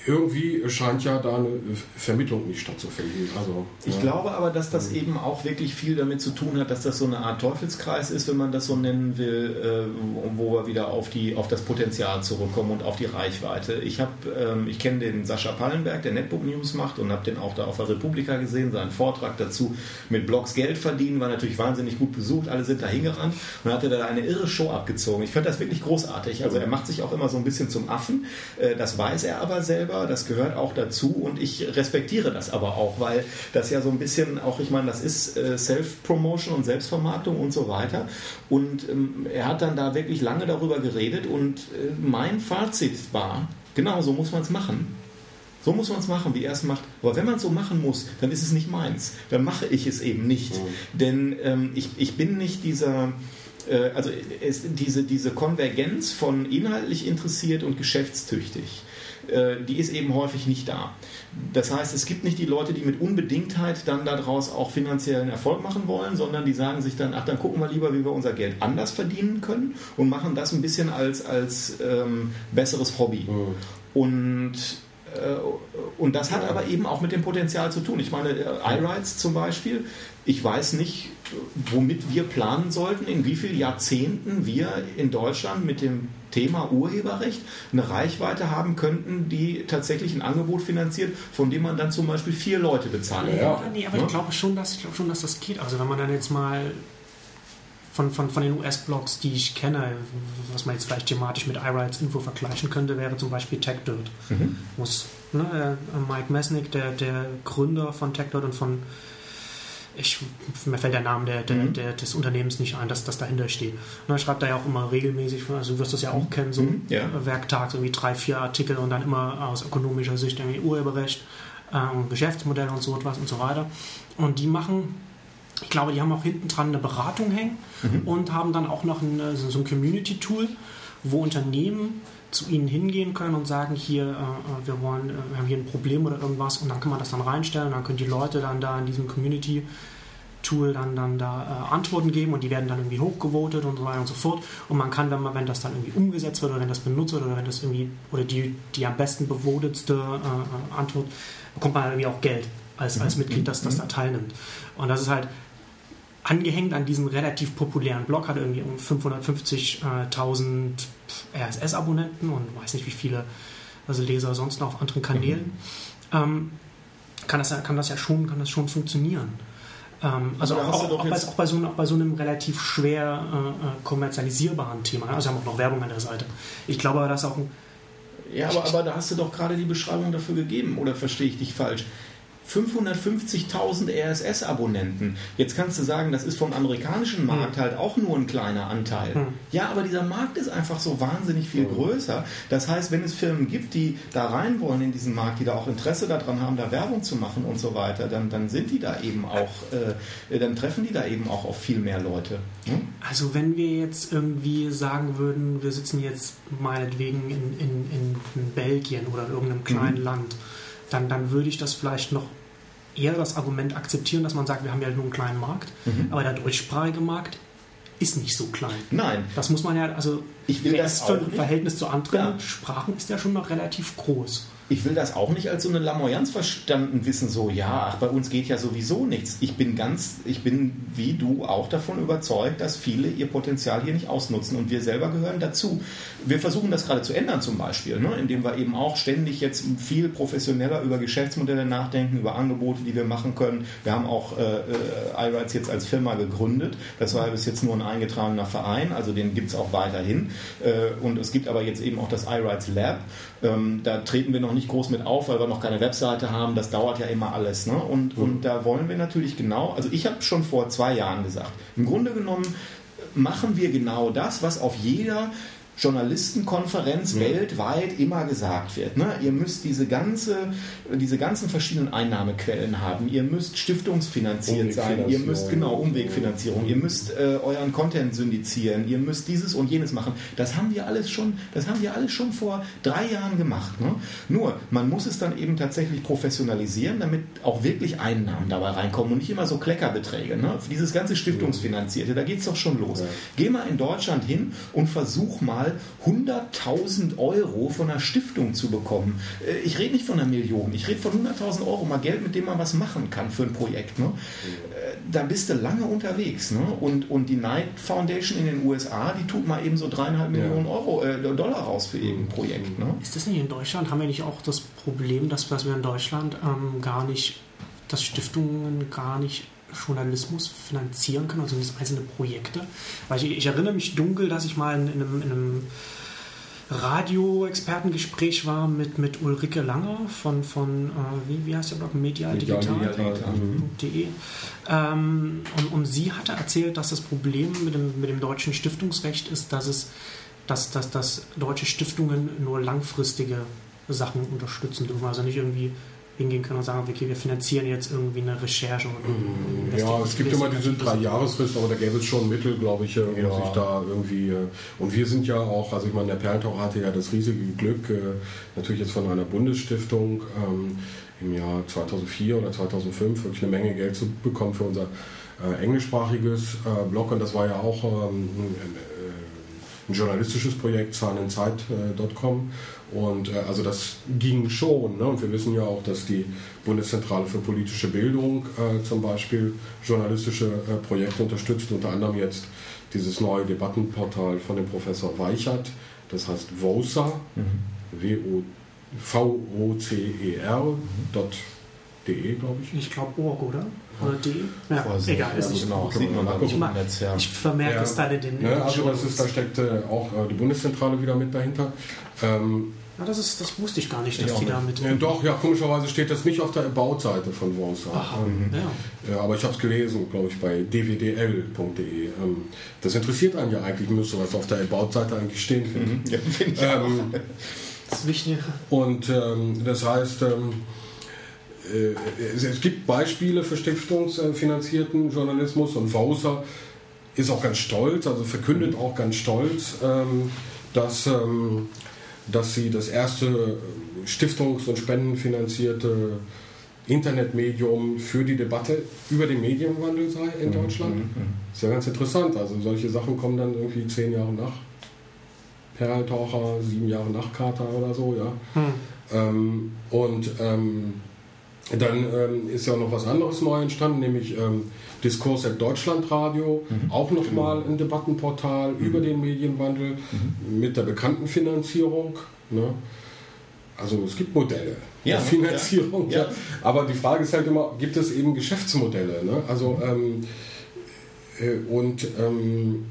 irgendwie scheint ja da eine Vermittlung nicht stattzufinden. Also, ich ja. glaube aber, dass das eben auch wirklich viel damit zu tun hat, dass das so eine Art Teufelskreis ist, wenn man das so nennen will, äh, wo wir wieder auf, die, auf das Potenzial zurückkommen und auf die Reichweite. Ich, ähm, ich kenne den Sascha Pallenberg, der Netbook News macht und habe den auch da auf der Republika gesehen, seinen Vortrag dazu mit Blogs Geld verdienen, war natürlich wahnsinnig gut besucht, alle sind da hingerannt und hatte da eine irre Show abgezogen. Ich fand das wirklich großartig. Also er macht sich auch immer so ein bisschen zum Affen, äh, das weiß er aber selber, das gehört auch dazu und ich respektiere das aber auch, weil das ja so ein bisschen auch, ich meine, das ist äh, Self-Promotion und Selbstvermarktung und so weiter. Und ähm, er hat dann da wirklich lange darüber geredet und äh, mein Fazit war, genau so muss man es machen. So muss man es machen, wie er es macht. Aber wenn man es so machen muss, dann ist es nicht meins. Dann mache ich es eben nicht. Mhm. Denn ähm, ich, ich bin nicht dieser, äh, also es, diese, diese Konvergenz von inhaltlich interessiert und geschäftstüchtig. Äh, die ist eben häufig nicht da. Das heißt, es gibt nicht die Leute, die mit Unbedingtheit dann daraus auch finanziellen Erfolg machen wollen, sondern die sagen sich dann, ach, dann gucken wir lieber, wie wir unser Geld anders verdienen können und machen das ein bisschen als, als ähm, besseres Hobby. Mhm. Und und das hat aber eben auch mit dem Potenzial zu tun. Ich meine, äh, iRights zum Beispiel, ich weiß nicht, womit wir planen sollten, in wie vielen Jahrzehnten wir in Deutschland mit dem Thema Urheberrecht eine Reichweite haben könnten, die tatsächlich ein Angebot finanziert, von dem man dann zum Beispiel vier Leute bezahlen ja, kann. Nee, aber ja? ich glaube schon, dass ich glaube schon, dass das geht. Also wenn man dann jetzt mal von, von, von den US-Blogs, die ich kenne, was man jetzt vielleicht thematisch mit iRights Info vergleichen könnte, wäre zum Beispiel TechDirt. Mhm. Muss, ne, äh, Mike Mesnick, der, der Gründer von TechDirt und von ich, mir fällt der Name der, der, mhm. der, des Unternehmens nicht ein, dass das dahinter steht. Und er schreibt da ja auch immer regelmäßig, also du wirst das ja auch kennen, so mhm. ja. Werktag, so wie drei, vier Artikel und dann immer aus ökonomischer Sicht irgendwie Urheberrecht, ähm, Geschäftsmodelle und so etwas und so weiter. Und die machen, ich glaube, die haben auch hinten dran eine Beratung hängen mhm. und haben dann auch noch ein, so ein Community-Tool, wo Unternehmen zu ihnen hingehen können und sagen, hier, äh, äh, wir wollen, äh, wir haben hier ein Problem oder irgendwas und dann kann man das dann reinstellen und dann können die Leute dann da in diesem Community Tool dann, dann da äh, Antworten geben und die werden dann irgendwie hochgevotet und so weiter und so fort. Und man kann, wenn man, wenn das dann irgendwie umgesetzt wird oder wenn das benutzt wird oder wenn das irgendwie oder die, die am besten bevotetste äh, Antwort, bekommt man irgendwie auch Geld als, als mhm. Mitglied, das, das da teilnimmt. Und das ist halt angehängt an diesen relativ populären Blog, hat irgendwie um 550.000 RSS-Abonnenten und weiß nicht wie viele also Leser sonst noch auf anderen Kanälen. Mhm. Ähm, kann, das, kann das ja schon, kann das schon funktionieren. Ähm, also auch, auch, auch, bei, auch, bei so, auch, bei, so, einem relativ schwer äh, äh, kommerzialisierbaren Thema. Also haben auch noch Werbung an der Seite. Ich glaube aber, dass auch ein ja, aber, aber da hast du doch gerade die Beschreibung dafür gegeben, oder verstehe ich dich falsch? 550.000 RSS-Abonnenten. Jetzt kannst du sagen, das ist vom amerikanischen Markt hm. halt auch nur ein kleiner Anteil. Hm. Ja, aber dieser Markt ist einfach so wahnsinnig viel hm. größer. Das heißt, wenn es Firmen gibt, die da rein wollen in diesen Markt, die da auch Interesse daran haben, da Werbung zu machen und so weiter, dann, dann sind die da eben auch, äh, dann treffen die da eben auch auf viel mehr Leute. Hm? Also wenn wir jetzt irgendwie sagen würden, wir sitzen jetzt meinetwegen in, in, in Belgien oder in irgendeinem kleinen mhm. Land, dann, dann würde ich das vielleicht noch eher das Argument akzeptieren, dass man sagt, wir haben ja nur einen kleinen Markt, mhm. aber der deutschsprachige Markt ist nicht so klein. Nein. Das muss man ja, also ich will das auch im Verhältnis zu anderen ja. Sprachen ist der schon noch relativ groß ich will das auch nicht als so eine Lamoyanz verstanden wissen, so, ja, ach, bei uns geht ja sowieso nichts. Ich bin ganz, ich bin wie du auch davon überzeugt, dass viele ihr Potenzial hier nicht ausnutzen und wir selber gehören dazu. Wir versuchen das gerade zu ändern zum Beispiel, ne? indem wir eben auch ständig jetzt viel professioneller über Geschäftsmodelle nachdenken, über Angebote, die wir machen können. Wir haben auch äh, äh iRights jetzt als Firma gegründet. Das war bis jetzt nur ein eingetragener Verein, also den gibt es auch weiterhin. Äh, und es gibt aber jetzt eben auch das iRights Lab. Ähm, da treten wir noch nicht groß mit auf, weil wir noch keine Webseite haben. Das dauert ja immer alles. Ne? Und, mhm. und da wollen wir natürlich genau, also ich habe schon vor zwei Jahren gesagt, im Grunde genommen machen wir genau das, was auf jeder Journalistenkonferenz mhm. weltweit immer gesagt wird. Ne? Ihr müsst diese, ganze, diese ganzen verschiedenen Einnahmequellen haben. Ihr müsst stiftungsfinanziert sein. Ihr müsst, genau, Umwegfinanzierung. Ihr müsst äh, euren Content syndizieren. Ihr müsst dieses und jenes machen. Das haben wir alles schon, das haben wir alles schon vor drei Jahren gemacht. Ne? Nur, man muss es dann eben tatsächlich professionalisieren, damit auch wirklich Einnahmen dabei reinkommen und nicht immer so Kleckerbeträge. Ne? Dieses ganze Stiftungsfinanzierte, da geht es doch schon los. Ja. Geh mal in Deutschland hin und versuch mal, mal 100.000 Euro von einer Stiftung zu bekommen. Äh, ich rede nicht von einer Million, ich rede von 100.000 Euro, mal Geld, mit dem man was machen kann für ein Projekt. Ne? Äh, da bist du lange unterwegs. Ne? Und, und die Knight Foundation in den USA, die tut mal eben so dreieinhalb ja. Millionen Euro, äh, Dollar raus für irgendein Projekt. Ne? Ist das nicht in Deutschland? Haben wir nicht auch das Problem, dass, dass wir in Deutschland ähm, gar nicht, dass Stiftungen gar nicht Journalismus finanzieren können, also einzelne Projekte. Weil ich, ich, erinnere mich dunkel, dass ich mal in, in einem, in einem Radio-Expertengespräch war mit, mit Ulrike Langer von, von äh, wie, wie heißt der Blog? Medialdigital.de. Ähm, und, und sie hatte erzählt, dass das Problem mit dem, mit dem deutschen Stiftungsrecht ist, dass es dass, dass, dass deutsche Stiftungen nur langfristige Sachen unterstützen dürfen. Also nicht irgendwie hingehen können und sagen, okay, wir finanzieren jetzt irgendwie eine Recherche. Oder ja, es gibt immer diese drei Jahresfrist, aber da gäbe es schon Mittel, glaube ich, um ja. sich da irgendwie. Äh, und wir sind ja auch, also ich meine, der Perltaucher hatte ja das riesige Glück, äh, natürlich jetzt von einer Bundesstiftung ähm, im Jahr 2004 oder 2005 wirklich eine Menge Geld zu bekommen für unser äh, englischsprachiges Blog und das war ja auch ähm, ein journalistisches Projekt, zahlenzeit.com. Und äh, also das ging schon. Ne? Und wir wissen ja auch, dass die Bundeszentrale für politische Bildung äh, zum Beispiel journalistische äh, Projekte unterstützt, unter anderem jetzt dieses neue Debattenportal von dem Professor Weichert, das heißt VOCER, mhm. V-O-C-E-R, dot De, glaube ich. Ich glaube Org, oder? Oder De? Ja, Vorsicht, egal. Ist nicht genau, sieht man ich, mal, ich vermerke ja. es dann in den. Ja, also das ist, da steckt äh, auch äh, die Bundeszentrale wieder mit dahinter. Ähm, ja, das, ist, das wusste ich gar nicht, dass die da mit. Ja, doch, ja, komischerweise steht das nicht auf der About-Seite von Wonsa. Ähm, ja. ja. aber ich habe es gelesen, glaube ich, bei dwdl.de. Ähm, das interessiert einen ja eigentlich, müsste was auf der About-Seite eigentlich stehen. Mhm. Ja, ich ähm, das ist wichtig. Und ähm, das heißt, ähm, äh, es, gibt Beispiele für stiftungsfinanzierten Journalismus und Wauser ist auch ganz stolz, also verkündet auch ganz stolz, ähm, dass, dass sie das erste stiftungs- und spendenfinanzierte Internetmedium für die Debatte über den Medienwandel sei in mhm, Deutschland. Mhm, mhm. Ist ja ganz interessant. Also solche Sachen kommen dann irgendwie zehn Jahre nach Perltaucher, sieben Jahre nach Carter oder so, ja. Hm. Ähm, und ähm, dann ähm, ist ja noch was anderes neu entstanden, nämlich ähm, Diskurs at Deutschlandradio, mhm. auch nochmal ein Debattenportal mhm. über den Medienwandel mhm. mit der bekannten Finanzierung. Ne? Also es gibt Modelle ja, der Finanzierung, ja. ja. aber die Frage ist halt immer, gibt es eben Geschäftsmodelle? Ne? Also ähm, äh, und ähm,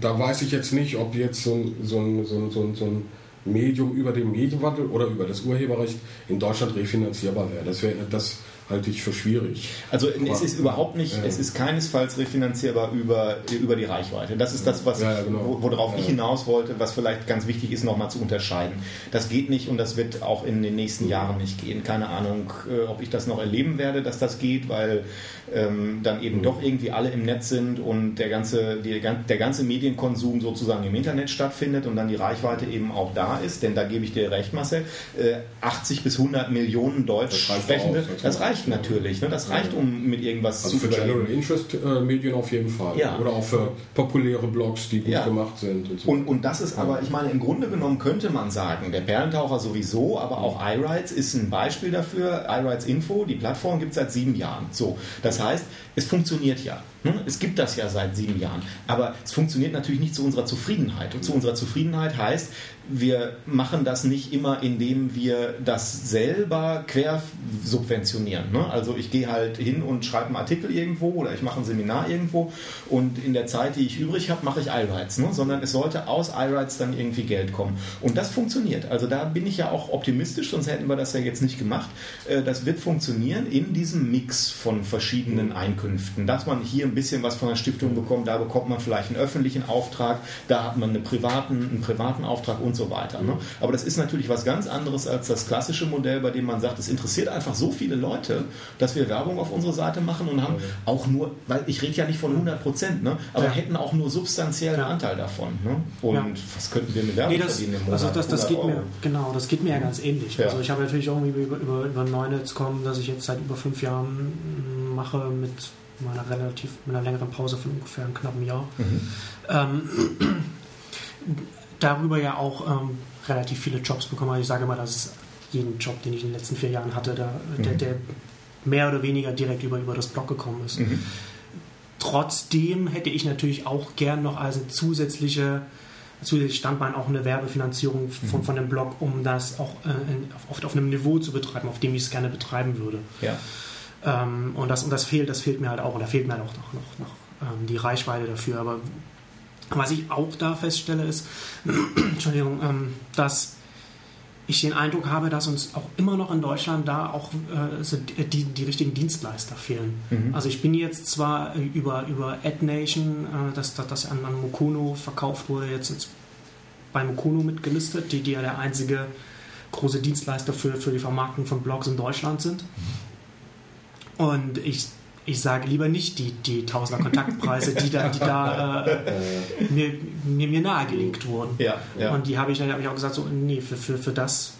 da weiß ich jetzt nicht, ob jetzt so ein, so ein, so ein, so ein, so ein Medium über den Medienwandel oder über das Urheberrecht in Deutschland refinanzierbar wäre. Das wäre das halte ich für schwierig. Also Aber, es ist überhaupt nicht, ja. es ist keinesfalls refinanzierbar über, über die Reichweite. Das ist das, was ja, ich, genau. worauf ja. ich hinaus wollte, was vielleicht ganz wichtig ist, nochmal zu unterscheiden. Das geht nicht und das wird auch in den nächsten Jahren nicht gehen. Keine Ahnung, äh, ob ich das noch erleben werde, dass das geht, weil ähm, dann eben mhm. doch irgendwie alle im Netz sind und der ganze, die, der ganze Medienkonsum sozusagen im Internet stattfindet und dann die Reichweite eben auch da ist. Denn da gebe ich dir recht, Marcel, äh, 80 bis 100 Millionen Deutsch das Sprechende, das reicht natürlich. Ne? Das reicht, um mit irgendwas also zu für General Interest äh, Medien auf jeden Fall. Ja. Oder auch für populäre Blogs, die gut ja. gemacht sind. Und, so. und, und, das ist aber, ich meine, im Grunde genommen könnte man sagen, der Perlentaucher sowieso, aber auch iRights ist ein Beispiel dafür. iRights Info, die Plattform gibt es seit sieben Jahren. So, das heißt, es funktioniert ja. Ne? Es gibt das ja seit sieben Jahren. Aber es funktioniert natürlich nicht zu unserer Zufriedenheit. Und zu unserer Zufriedenheit heißt, wir machen das nicht immer, indem wir das selber quer subventionieren. Ne? Also ich gehe halt hin und schreibe einen Artikel irgendwo oder ich mache ein Seminar irgendwo und in der Zeit, die ich übrig habe, mache ich iRights. Ne? Sondern es sollte aus iRights dann irgendwie Geld kommen. Und das funktioniert. Also da bin ich ja auch optimistisch, sonst hätten wir das ja jetzt nicht gemacht. Äh, das wird funktionieren in diesem Mix von verschiedenen Einkünften. Dass man hier ein bisschen was von der Stiftung bekommt, da bekommt man vielleicht einen öffentlichen Auftrag, da hat man einen privaten, einen privaten Auftrag und so weiter. Ne? Aber das ist natürlich was ganz anderes als das klassische Modell, bei dem man sagt, es interessiert einfach so viele Leute, dass wir Werbung auf unsere Seite machen und haben auch nur, weil ich rede ja nicht von 100 Prozent, ne? aber ja. hätten auch nur substanziellen ja. Anteil davon. Ne? Und ja. was könnten wir mit Werbung nee, das, verdienen im Monat? Also das, das geht mir, genau, das geht mir ja ganz ähnlich. Also ich habe natürlich auch irgendwie über, über, über Neunetz kommen, dass ich jetzt seit über fünf Jahren mache mit meiner relativ mit einer längeren Pause von ungefähr einem knappen Jahr. Mhm. Ähm, darüber ja auch ähm, relativ viele Jobs bekommen. Also ich sage mal, das ist jeden Job, den ich in den letzten vier Jahren hatte, der, mhm. der, der mehr oder weniger direkt über, über das Blog gekommen ist. Mhm. Trotzdem hätte ich natürlich auch gern noch als zusätzliche zusätzlich Standbein auch eine Werbefinanzierung von, mhm. von dem Blog, um das auch äh, in, oft auf einem Niveau zu betreiben, auf dem ich es gerne betreiben würde. Ja. Ähm, und, das, und das fehlt, das fehlt mir halt auch, und da fehlt mir halt auch noch, noch, noch ähm, die Reichweite dafür. Aber was ich auch da feststelle, ist, Entschuldigung, ähm, dass ich den Eindruck habe, dass uns auch immer noch in Deutschland da auch äh, die, die richtigen Dienstleister fehlen. Mhm. Also ich bin jetzt zwar über, über AdNation, äh, das, das, das an, an Mokono verkauft wurde, jetzt, jetzt bei Mokono mitgelistet, die, die ja der einzige große Dienstleister für, für die Vermarktung von Blogs in Deutschland sind. Mhm. Und ich ich sage lieber nicht die, die Tausender Kontaktpreise, die da, die da äh, mir, mir, mir nahegelegt wurden. Ja, ja. Und die habe ich, hab ich auch gesagt, so, nee, für, für, für das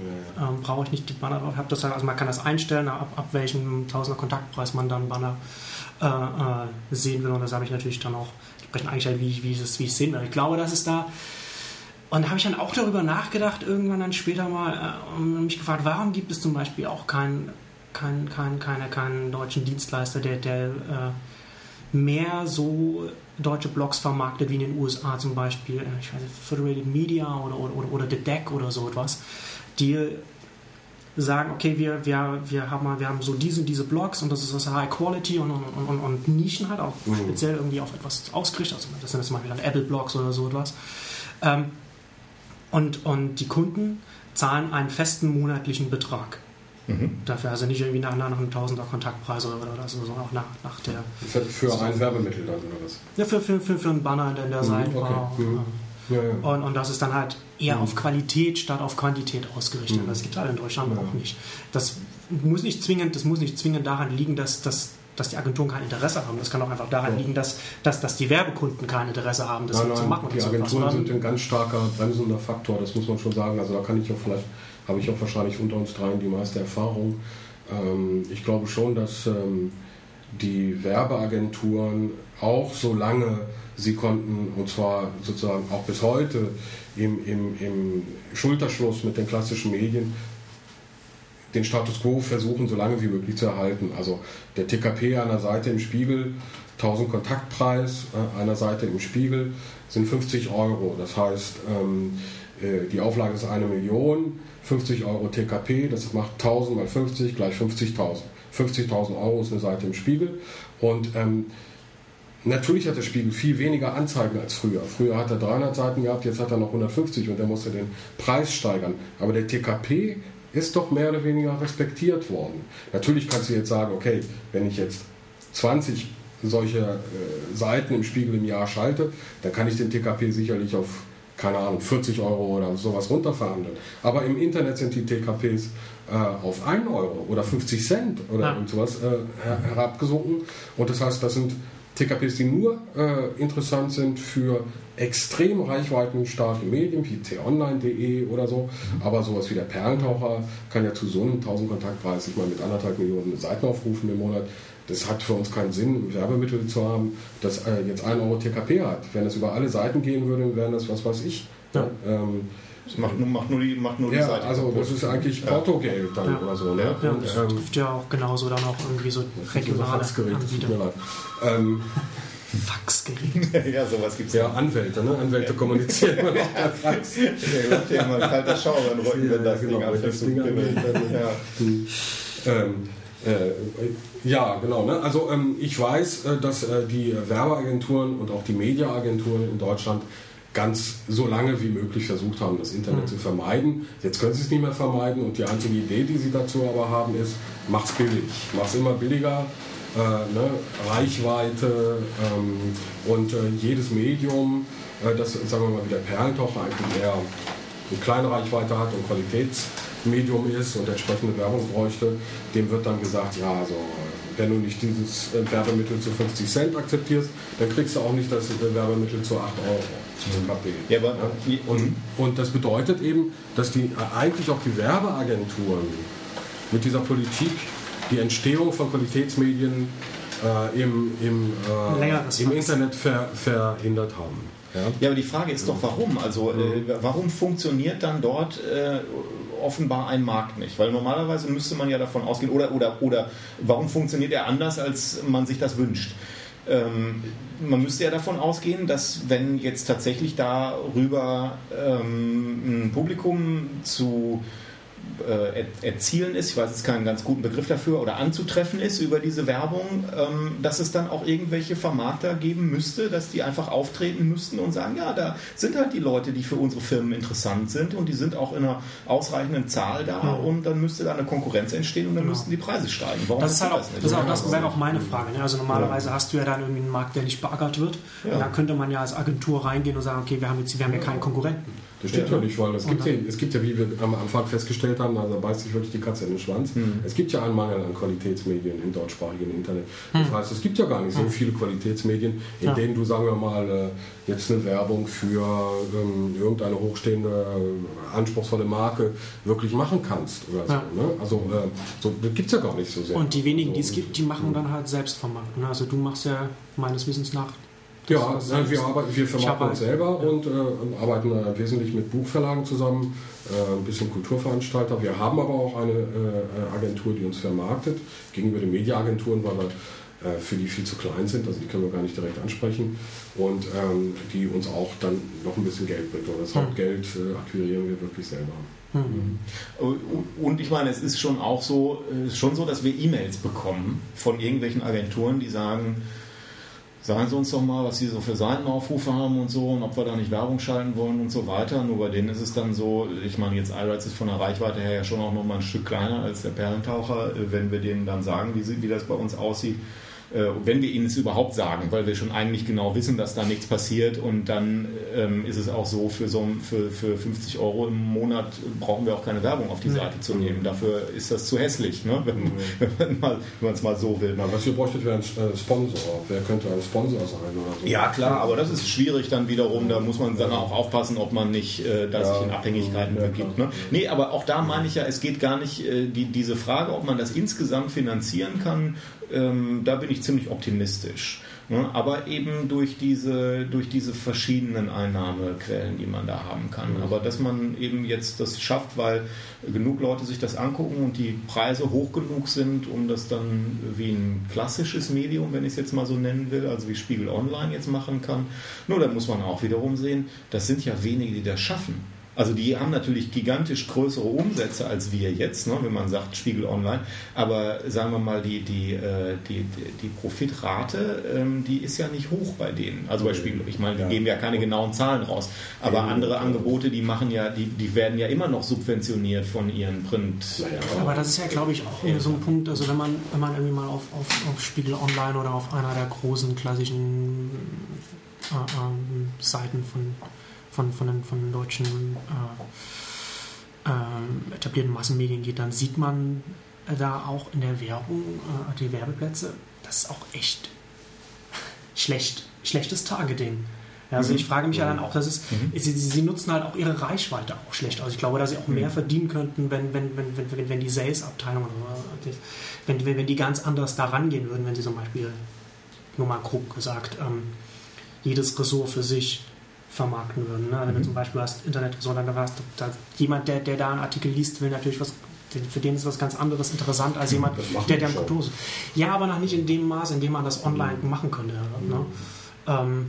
ähm, brauche ich nicht die Banner drauf. Das, also man kann das einstellen, ab, ab welchem Tausender Kontaktpreis man dann Banner äh, äh, sehen will. Und das habe ich natürlich dann auch entsprechend eingestellt, wie, wie, ich es, wie ich es sehen will. Ich glaube, das ist da. Und da habe ich dann auch darüber nachgedacht, irgendwann dann später mal, äh, und mich gefragt, warum gibt es zum Beispiel auch kein keinen kein, keine, keinen deutschen Dienstleister, der, der äh, mehr so deutsche Blogs vermarktet wie in den USA zum Beispiel, äh, ich weiß nicht, Federated Media oder, oder, oder The Deck oder so etwas, die sagen, okay, wir, wir, wir, haben, wir haben so diese diese Blogs und das ist das High Quality und, und, und, und Nischen halt auch mhm. speziell irgendwie auf etwas ausgerichtet. Also das sind jetzt mal wieder Apple Blogs oder so etwas. Ähm, und, und die Kunden zahlen einen festen monatlichen Betrag. Mhm. Dafür also nicht irgendwie nach, nach einem Tausender Kontaktpreis oder, oder so, sondern auch nach, nach der. Für, für ein Werbemittel dann oder was? Ja, für, für, für, für einen Banner in der mhm, Seite. Okay. Mhm. Ja, ja. Und, und das ist dann halt eher mhm. auf Qualität statt auf Quantität ausgerichtet. Mhm. Das gibt es halt in Deutschland ja. auch nicht. Das muss nicht zwingend, das muss nicht zwingend daran liegen, dass, dass dass die Agenturen kein Interesse haben. Das kann auch einfach daran liegen, dass, dass, dass die Werbekunden kein Interesse haben, das nein, nein, zu machen. Die Agenturen sind ein ganz starker bremsender Faktor, das muss man schon sagen. Also da kann ich auch vielleicht habe ich auch wahrscheinlich unter uns dreien die meiste Erfahrung. ähm, ich glaube schon, dass ähm, die Werbeagenturen auch so lange sie konnten, und zwar sozusagen auch bis heute im, im, im Schulterschluss mit den klassischen Medien, den Status quo versuchen, so lange wie möglich zu erhalten. Also der TKP an der Seite im Spiegel, 1000 Kontaktpreis, äh, einer Seite im Spiegel sind 50 Euro. Das heißt, ähm, äh, die Auflage ist eine Million, 50 Euro TKP, das macht 1000 mal 50 gleich 50.000. 50.000 Euro ist eine Seite im Spiegel und ähm, Natürlich hat der Spiegel viel weniger Anzeigen als früher. Früher hat er 300 Seiten gehabt, jetzt hat er noch 150 und er musste den Preis steigern. Aber der TKP ist doch mehr oder weniger respektiert worden. Natürlich kannst du jetzt sagen, okay, wenn ich jetzt 20 solche äh, Seiten im Spiegel im Jahr schalte, dann kann ich den TKP sicherlich auf, keine Ahnung, 40 Euro oder sowas runterverhandeln. Aber im Internet sind die TKPs äh, auf 1 Euro oder 50 Cent oder ja. sowas äh, herabgesunken. Und das heißt, das sind TKPs, die nur äh, interessant sind für extrem reichweitenstarke Medien wie t-online.de oder so, aber sowas wie der Perlentaucher kann ja zu so einem 1000 Kontaktpreis, ich meine mit anderthalb Millionen Seiten aufrufen im Monat, das hat für uns keinen Sinn, Werbemittel zu haben, das äh, jetzt 1 Euro TKP hat. Wenn es über alle Seiten gehen würde, wären das, was weiß ich, ja. ähm, das macht nur, macht nur die, macht nur ja, Seite. Also das ist eigentlich Portogeld dann ja. oder so. Ne? Ja, das ähm, trifft ja auch genauso dann auch irgendwie so regionale Faxgerät, Anbieter. Ähm, Faxgerät. ja, sowas gibt es. Ja, Anwälte, ne? Anwälte kommunizieren immer noch per Fax. ja, macht ja mal kalter Schauer dann Rücken, wenn das genau, Ding anfängt zu ja. ähm, äh, ja, genau. Ne? Also ähm, ich weiß, äh, dass äh, die Werbeagenturen und auch die Mediaagenturen in Deutschland ganz so lange wie möglich versucht haben, das Internet mhm. zu vermeiden. Jetzt können sie es nicht mehr vermeiden und die einzige Idee, die sie dazu aber haben, ist, mach's billig, mach's immer billiger, äh, ne? Reichweite ähm, und äh, jedes Medium, äh, das sagen wir mal wie der Perlentaucher eigentlich eher eine kleine Reichweite hat und Qualitätsmedium ist und entsprechende Werbung bräuchte, dem wird dann gesagt, ja, also wenn du nicht dieses Werbemittel zu 50 Cent akzeptierst, dann kriegst du auch nicht das Werbemittel zu 8 Euro. Ja, aber, und, und das bedeutet eben, dass die eigentlich auch die Werbeagenturen mit dieser Politik die Entstehung von Qualitätsmedien äh, im, im, äh, im Internet ver, verhindert haben. Ja? ja, aber die Frage ist doch, warum? Also, äh, warum funktioniert dann dort äh, offenbar ein Markt nicht? Weil normalerweise müsste man ja davon ausgehen, oder, oder, oder warum funktioniert er anders, als man sich das wünscht? Ähm, man müsste ja davon ausgehen, dass wenn jetzt tatsächlich darüber ähm, ein Publikum zu äh, erzielen ist, ich weiß jetzt keinen ganz guten Begriff dafür, oder anzutreffen ist über diese Werbung, ähm, dass es dann auch irgendwelche Vermarkter geben müsste, dass die einfach auftreten müssten und sagen, ja, da sind halt die Leute, die für unsere Firmen interessant sind und die sind auch in einer ausreichenden Zahl da ja. und dann müsste da eine Konkurrenz entstehen und dann genau. müssten die Preise steigen. Warum das ist halt auch, das, das, auch, das wäre auch meine Frage. Ne? Also normalerweise ja. hast du ja dann irgendwie einen Markt, der nicht beackert wird. Ja. Da könnte man ja als Agentur reingehen und sagen, okay, wir haben jetzt wir haben ja keinen Konkurrenten. Das stimmt ja, ja nicht, weil es gibt ja, es gibt ja, wie wir am Anfang festgestellt haben, also beißt sich wirklich die Katze in den Schwanz. Mhm. Es gibt ja einen Mangel an Qualitätsmedien im deutschsprachigen Internet. Das mhm. heißt, es gibt ja gar nicht so hm. viele Qualitätsmedien, in ja. denen du, sagen wir mal, äh, jetzt eine Werbung für ähm, irgendeine hochstehende, äh, anspruchsvolle Marke wirklich machen kannst. Oder so, ne? Also äh, so, das gibt es ja gar nicht so sehr. Und die wenigen, die es gibt, die machen dann halt selbst Vermarktung. Also du machst ja meines Wissens nach ja, nein, wir, arbeiten, wir vermarkten uns selber ja. und äh, arbeiten äh, wesentlich mit Buchverlagen zusammen, äh, ein bisschen Kulturveranstalter. Wir haben aber auch eine äh, Agentur, die uns vermarktet, gegenüber den Mediaagenturen, weil wir äh, für die viel zu klein sind, also die können wir gar nicht direkt ansprechen und ähm, die uns auch dann noch ein bisschen Geld bringt. Und das hm. Hauptgeld äh, akquirieren wir wirklich selber. Mhm. Und ich meine, es ist schon auch so, ist schon so, dass wir E-Mails bekommen von irgendwelchen Agenturen, die sagen, sagen Sie uns doch mal, was Sie so für Seitenaufrufe haben und so und ob wir da nicht Werbung schalten wollen und so weiter. Nur bei denen ist es dann so, ich meine, jetzt iRights ist von der Reichweite her ja schon auch noch mal ein Stück kleiner als der Perlentaucher. Wenn wir denen dann sagen, wie, wie das bei uns aussieht, wenn wir ihnen es überhaupt sagen, weil wir schon eigentlich genau wissen, dass da nichts passiert und dann ähm, ist es auch so, für, so für, für 50 Euro im Monat brauchen wir auch keine Werbung auf die Seite zu nehmen. Dafür ist das zu hässlich, ne? wenn, wenn man es mal so will. Na, was ihr bräuchtet, wäre ein äh, Sponsor. Wer könnte ein Sponsor sein? Oder so? Ja, klar, aber das ist schwierig dann wiederum. Da muss man dann auch aufpassen, ob man nicht äh, da ja, sich in Abhängigkeiten ja, begibt. Ne? Nee, aber auch da meine ich ja, es geht gar nicht, äh, die, diese Frage, ob man das insgesamt finanzieren kann, ähm, da bin ich ziemlich optimistisch. Ne? Aber eben durch diese, durch diese verschiedenen Einnahmequellen, die man da haben kann. Mhm. Aber dass man eben jetzt das schafft, weil genug Leute sich das angucken und die Preise hoch genug sind, um das dann wie ein klassisches Medium, wenn ich es jetzt mal so nennen will, also wie Spiegel Online jetzt machen kann. Nur da muss man auch wiederum sehen, das sind ja wenige, die das schaffen. Also die haben natürlich gigantisch größere Umsätze als wir jetzt, ne, wenn man sagt Spiegel Online. Aber sagen wir mal, die, die, äh, die, die Profitrate, ähm, die ist ja nicht hoch bei denen. Also bei Spiegel. Ich meine, die ja. geben ja keine genauen Zahlen raus. Aber ja, andere Angebote, die machen ja, die, die werden ja immer noch subventioniert von ihren Print. Aber das ist ja, glaube ich, auch so ein Punkt. Also wenn man, wenn man irgendwie mal auf, auf, auf Spiegel Online oder auf einer der großen klassischen äh, äh, Seiten von von, von, den, von den deutschen äh, äh, etablierten Massenmedien geht, dann sieht man da auch in der Werbung, äh, die Werbeplätze, das ist auch echt schlecht, schlechtes Targeting. Also mhm. ich frage mich ja dann auch, dass es, mhm. sie, sie, nutzen halt auch ihre Reichweite auch schlecht. Also ich glaube, dass sie auch mehr mhm. verdienen könnten, wenn, wenn, wenn, wenn, wenn die Sales-Abteilungen, wenn, wenn, wenn die ganz anders da rangehen würden, wenn sie zum Beispiel, nur mal grob gesagt, ähm, jedes Ressort für sich vermarkten würden. Ne? Also wenn du mhm. zum Beispiel hast Internetresort, dann hast da jemand, der, der da einen Artikel liest, will natürlich was, für den ist was ganz anderes interessant als jemand, der der Kultur ist. Ja, aber noch nicht in dem Maße, in dem man das online mhm. machen könnte. Ne? Mhm. Ähm,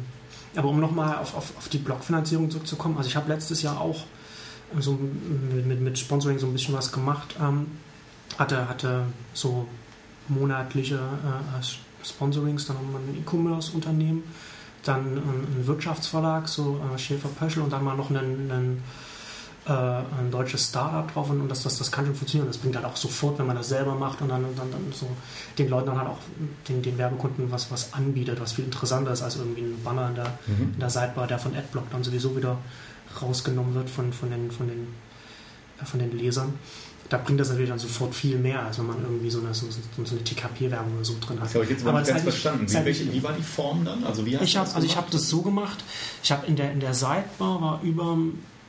aber um nochmal auf, auf, auf die Blogfinanzierung zurückzukommen, also ich habe letztes Jahr auch so mit, mit, mit, Sponsoring so ein bisschen was gemacht, ähm, hatte, hatte so monatliche äh, Sponsorings, dann haben wir ein E-Commerce-Unternehmen dann ein Wirtschaftsverlag, so äh, Schäfer Pöschel und dann mal noch einen, äh, ein deutsches Startup drauf und das, das, das kann schon funktionieren. Das bringt halt auch sofort, wenn man das selber macht und dann, dann, dann so den Leuten dann halt auch den, den Werbekunden was, was anbietet, was viel interessanter ist als irgendwie ein Banner in der, mhm. in der Sidebar, der von Adblock dann sowieso wieder rausgenommen wird von, von, den, von, den, äh, von den Lesern da bringt das natürlich dann sofort viel mehr, als wenn man irgendwie so eine, so, so eine TKP-Werbung oder so drin hat. Das habe ich jetzt nicht ganz verstanden. Wie, welche, wie, war die Form dann? Also wie ich habe also ich habe das so gemacht. Ich habe in der in der Sidebar war über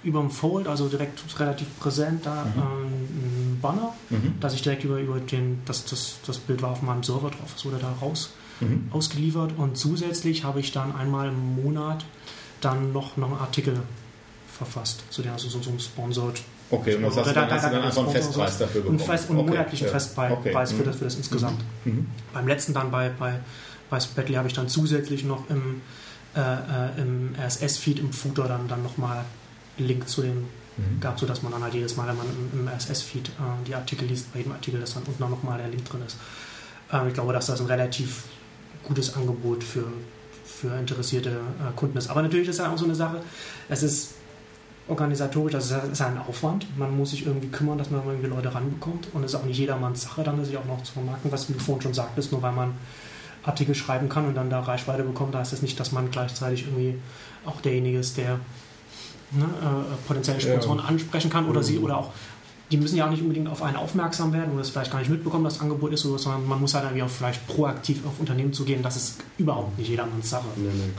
über dem Fold, also direkt relativ präsent da mhm. ähm, ein Banner, mhm. dass ich direkt über, über den, das, das, das Bild war auf meinem Server drauf, das wurde da raus mhm. ausgeliefert und zusätzlich habe ich dann einmal im Monat dann noch, noch einen Artikel verfasst, zu der also so, so ein Sponsored Okay, und das hast, da, dann, hast du dann einfach einen Festpreis dafür bekommen? Einen, Fest, einen okay. monatlichen ja. Festpreis okay. für, das, für das insgesamt. Mhm. mhm. Beim letzten dann bei, bei, bei Spatly habe ich dann zusätzlich noch im, äh, äh im RSS-Feed, im Footer dann, dann nochmal einen Link zu dem mhm. gab, sodass man dann halt jedes Mal, wenn man im, im RSS-Feed äh, die Artikel liest, bei jedem Artikel, dass dann unten nochmal der Link drin ist. Äh, ich glaube, dass das ein relativ gutes Angebot für, für interessierte äh, Kunden ist. Aber natürlich ist ja auch so eine Sache, es ist organisatorisch, das ist ein Aufwand. Man muss sich irgendwie kümmern, dass man irgendwie Leute ranbekommt. Und es ist auch nicht jedermanns Sache, dann sich auch noch zu vermarkten, was du vorhin schon sagtest, nur weil man Artikel schreiben kann und dann da Reichweite bekommt, heißt das nicht, dass man gleichzeitig irgendwie auch derjenige ist, der ne, äh, potenzielle Sponsoren ja. ansprechen kann oder mhm. sie oder auch die müssen ja auch nicht unbedingt auf einen aufmerksam werden oder es vielleicht gar nicht mitbekommen, dass das Angebot ist, sondern man muss halt irgendwie auch vielleicht proaktiv auf Unternehmen zu gehen. Das ist überhaupt nicht jedermanns Sache. Nee, nee,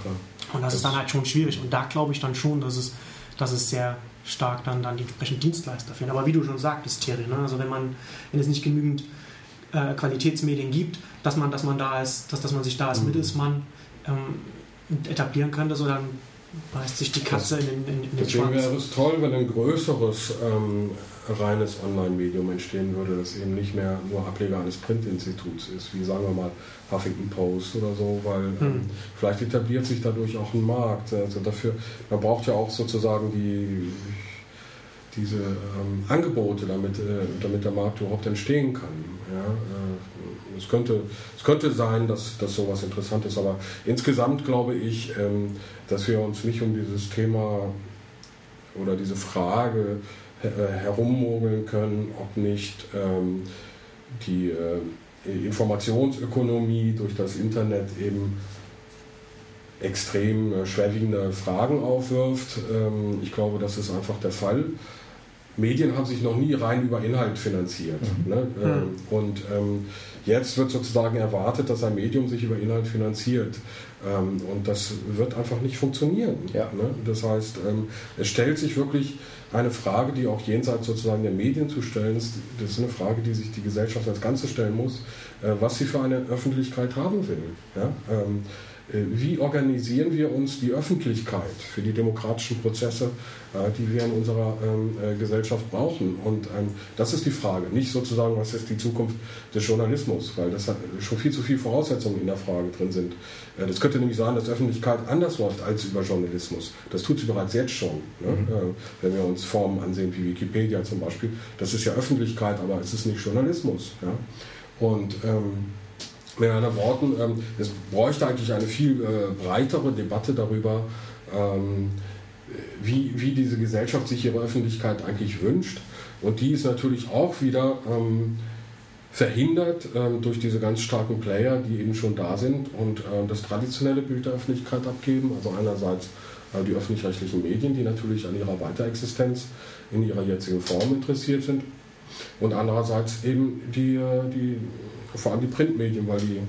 und das, das ist dann halt schon schwierig. Und da glaube ich dann schon, dass es dass es sehr stark dann, dann die entsprechenden Dienstleister fehlen. Aber wie du schon sagtest, Thierry, ne? also wenn man, wenn es nicht genügend äh, Qualitätsmedien gibt, dass man, dass man da ist, dass, dass man sich da als mhm. Mittelsmann ähm, etablieren könnte, so dann beißt sich die Katze das, in, in, in den Deswegen wäre es toll, wenn ein größeres ähm, reines Online-Medium entstehen würde, das eben nicht mehr nur Ableger eines Printinstituts ist, wie sagen wir mal Huffington Post oder so, weil ähm, hm. vielleicht etabliert sich dadurch auch ein Markt. Also dafür, man braucht ja auch sozusagen die diese ähm, Angebote, damit, äh, damit der Markt überhaupt entstehen kann. Ja, äh, es, könnte, es könnte sein, dass, dass sowas interessant ist, aber insgesamt glaube ich, ähm, dass wir uns nicht um dieses Thema oder diese Frage herummogeln können, ob nicht ähm, die, äh, Informationsökonomie durch das Internet eben extrem äh, schwerwiegende Fragen aufwirft. Ähm, ich glaube, das ist einfach der Fall. Medien haben sich noch nie rein über Inhalt finanziert. Mhm. Ne? Mhm. Und ähm, jetzt wird sozusagen erwartet, dass ein Medium sich über Inhalt finanziert. Ähm, und das wird einfach nicht funktionieren. Ja. Ne? Das heißt, ähm, es stellt sich wirklich eine Frage, die auch jenseits sozusagen der Medien zu stellen ist. Das ist eine Frage, die sich die Gesellschaft als Ganze stellen muss, äh, was sie für eine Öffentlichkeit haben will. Ja? Ähm, äh, wie organisieren wir uns die Öffentlichkeit für die demokratischen Prozesse, äh, die wir in unserer ähm, äh, Gesellschaft brauchen? Und ähm, das ist die Frage. Nicht sozusagen, was ist die Zukunft des Journalismus, weil das schon viel zu viele Voraussetzungen in der Frage drin sind. Das könnte nämlich sein, dass Öffentlichkeit anders läuft als über Journalismus. Das tut sie bereits jetzt schon. Ne? Mhm. Wenn wir uns Formen ansehen wie Wikipedia zum Beispiel, das ist ja Öffentlichkeit, aber es ist nicht Journalismus. Ja? Und ähm, mit anderen Worten, ähm, es bräuchte eigentlich eine viel äh, breitere Debatte darüber, ähm, wie, wie diese Gesellschaft sich ihre Öffentlichkeit eigentlich wünscht. Und die ist natürlich auch wieder ähm, verhindert ähm, durch diese ganz starken Player, die eben schon da sind und äh, das traditionelle Bild der Öffentlichkeit abgeben. Also einerseits äh, die öffentlich-rechtlichen Medien, die natürlich an ihrer Weiterexistenz in ihrer jetzigen Form interessiert sind. Und andererseits eben die, äh, die vor allem die Printmedien, weil die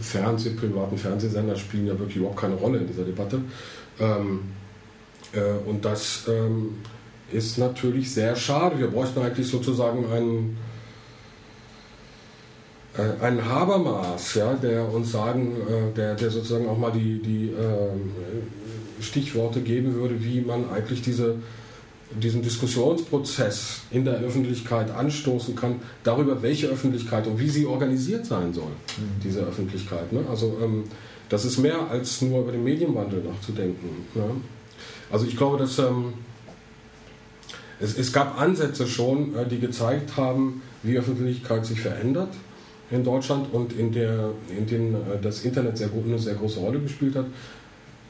Fernseh, privaten Fernsehsender spielen ja wirklich überhaupt keine Rolle in dieser Debatte. Ähm, äh, und das ähm, ist natürlich sehr schade. Wir bräuchten eigentlich sozusagen einen, äh, einen Habermaß, ja, der uns sagen, äh, der, der sozusagen auch mal die, die äh, Stichworte geben würde, wie man eigentlich diese diesen Diskussionsprozess in der Öffentlichkeit anstoßen kann, darüber, welche Öffentlichkeit und wie sie organisiert sein soll, mhm. diese Öffentlichkeit. Ne? Also ähm, das ist mehr als nur über den Medienwandel nachzudenken. Ne? Also ich glaube, dass ähm, es, es, gab Ansätze schon, äh, die gezeigt haben, wie Öffentlichkeit sich verändert in Deutschland und in, der, in denen äh, das Internet sehr, eine sehr große Rolle gespielt hat.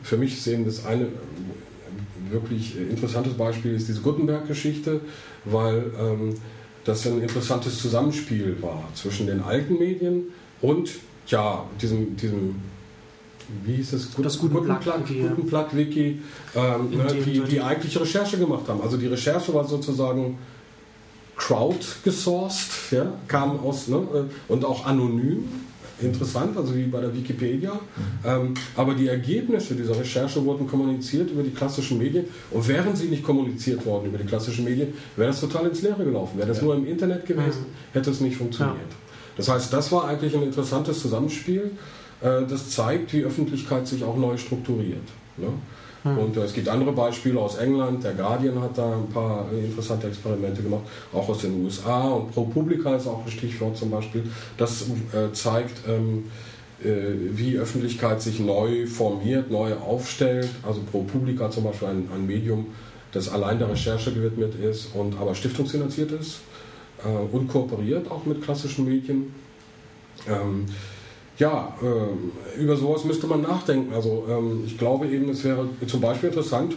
Für mich ist eben das eine wirklich interessantes Beispiel ist diese Gutenberg-Geschichte, weil ähm, das ein interessantes Zusammenspiel war zwischen den alten Medien und ja, diesem, diesem wie hieß es? das Gutenplatt-Wiki, Gutenplatt Wiki ähm, ne, die, die eigentliche Recherche gemacht haben. Also die Recherche war sozusagen crowd-gesourced, ja, kam aus, ne, äh, und auch anonym interessant, also wie bei der Wikipedia. Mhm. Ähm, aber die Ergebnisse dieser Recherche wurden kommuniziert über die klassischen Medien. Und wären sie nicht kommuniziert worden über die klassischen Medien, wäre das total ins Leere gelaufen. Wäre das ja. nur im Internet gewesen, mhm. hätte es nicht funktioniert. Ja. Das heißt, das war eigentlich ein interessantes Zusammenspiel. Äh, das zeigt, wie Öffentlichkeit sich auch neu strukturiert. Ne? Hm. Und äh, es gibt andere Beispiele aus England. Der Guardian hat da ein paar interessante Experimente gemacht, auch aus den USA. Und ProPublica ist auch ein Stichwort zum Beispiel. Das äh, zeigt, ähm, äh, wie Öffentlichkeit sich neu formiert, neu aufstellt. Also ProPublica zum Beispiel ein, ein Medium, das allein der Recherche gewidmet ist und aber stiftungsfinanziert ist äh, und kooperiert auch mit klassischen Medien. Ähm, ja, äh, über sowas müsste man nachdenken. Also ähm, ich glaube eben, es wäre zum Beispiel interessant,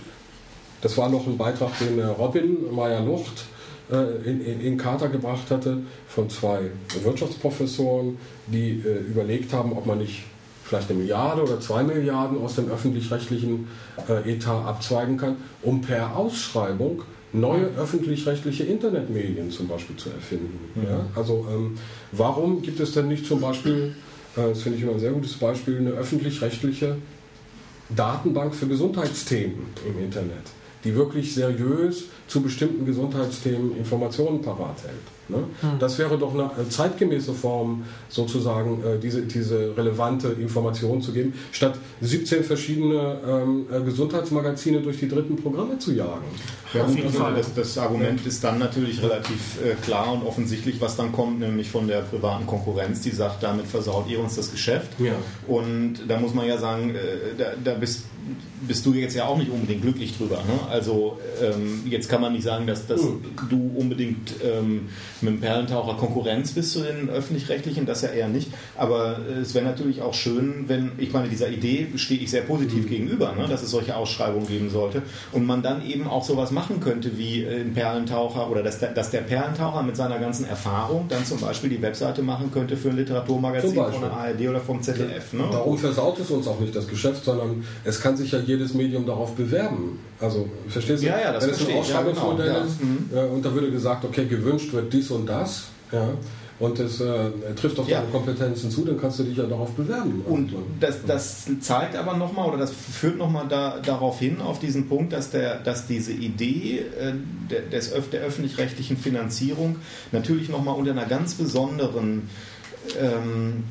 das war noch ein Beitrag, den äh, Robin Meyer-Lucht äh, in, in, in Kater gebracht hatte, von zwei Wirtschaftsprofessoren, die äh, überlegt haben, ob man nicht vielleicht eine Milliarde oder zwei Milliarden aus dem öffentlich-rechtlichen äh, Etat abzweigen kann, um per Ausschreibung neue öffentlich-rechtliche Internetmedien zum Beispiel zu erfinden. Mhm. Ja? Also ähm, warum gibt es denn nicht zum Beispiel das finde ich immer ein sehr gutes Beispiel, eine öffentlich-rechtliche Datenbank für Gesundheitsthemen im Internet, die wirklich seriös zu bestimmten Gesundheitsthemen Informationen parat hält. Ne? Hm. Das wäre doch eine zeitgemäße Form, sozusagen äh, diese, diese relevante Information zu geben, statt 17 verschiedene ähm, äh, Gesundheitsmagazine durch die dritten Programme zu jagen. Ja, Auf jeden also Fall. Das, das, Argument ist dann natürlich relativ äh, klar und offensichtlich, was dann kommt, nämlich von der privaten Konkurrenz, die sagt, damit versaut ihr uns das Geschäft. Ja. Und da muss man ja sagen, äh, da, da bist bist du jetzt ja auch nicht unbedingt glücklich drüber. Ne? Also ähm, jetzt kann man nicht sagen, dass, dass du unbedingt ähm, mit dem Perlentaucher Konkurrenz bist zu den öffentlich-rechtlichen, das ja eher nicht. Aber äh, es wäre natürlich auch schön, wenn, ich meine, dieser Idee stehe ich sehr positiv mhm. gegenüber, ne? dass es solche Ausschreibungen geben sollte und man dann eben auch sowas machen könnte wie äh, ein Perlentaucher oder dass der, dass der Perlentaucher mit seiner ganzen Erfahrung dann zum Beispiel die Webseite machen könnte für ein Literaturmagazin von der ARD oder vom ZDF. Ne? Darum versaut es uns auch nicht das Geschäft, sondern es kann sich ja jedes Medium darauf bewerben. Also, verstehst du? Ja, ja, das Wenn es ein Ausschreibungsmodell ja, genau, ist mhm. äh, und da würde gesagt, okay, gewünscht wird dies und das, ja, und es äh, trifft auf ja. deine Kompetenzen zu, dann kannst du dich ja darauf bewerben. Und das, das zeigt aber nochmal oder das führt nochmal da, darauf hin, auf diesen Punkt, dass, der, dass diese Idee äh, des, der öffentlich-rechtlichen Finanzierung natürlich nochmal unter einer ganz besonderen ähm,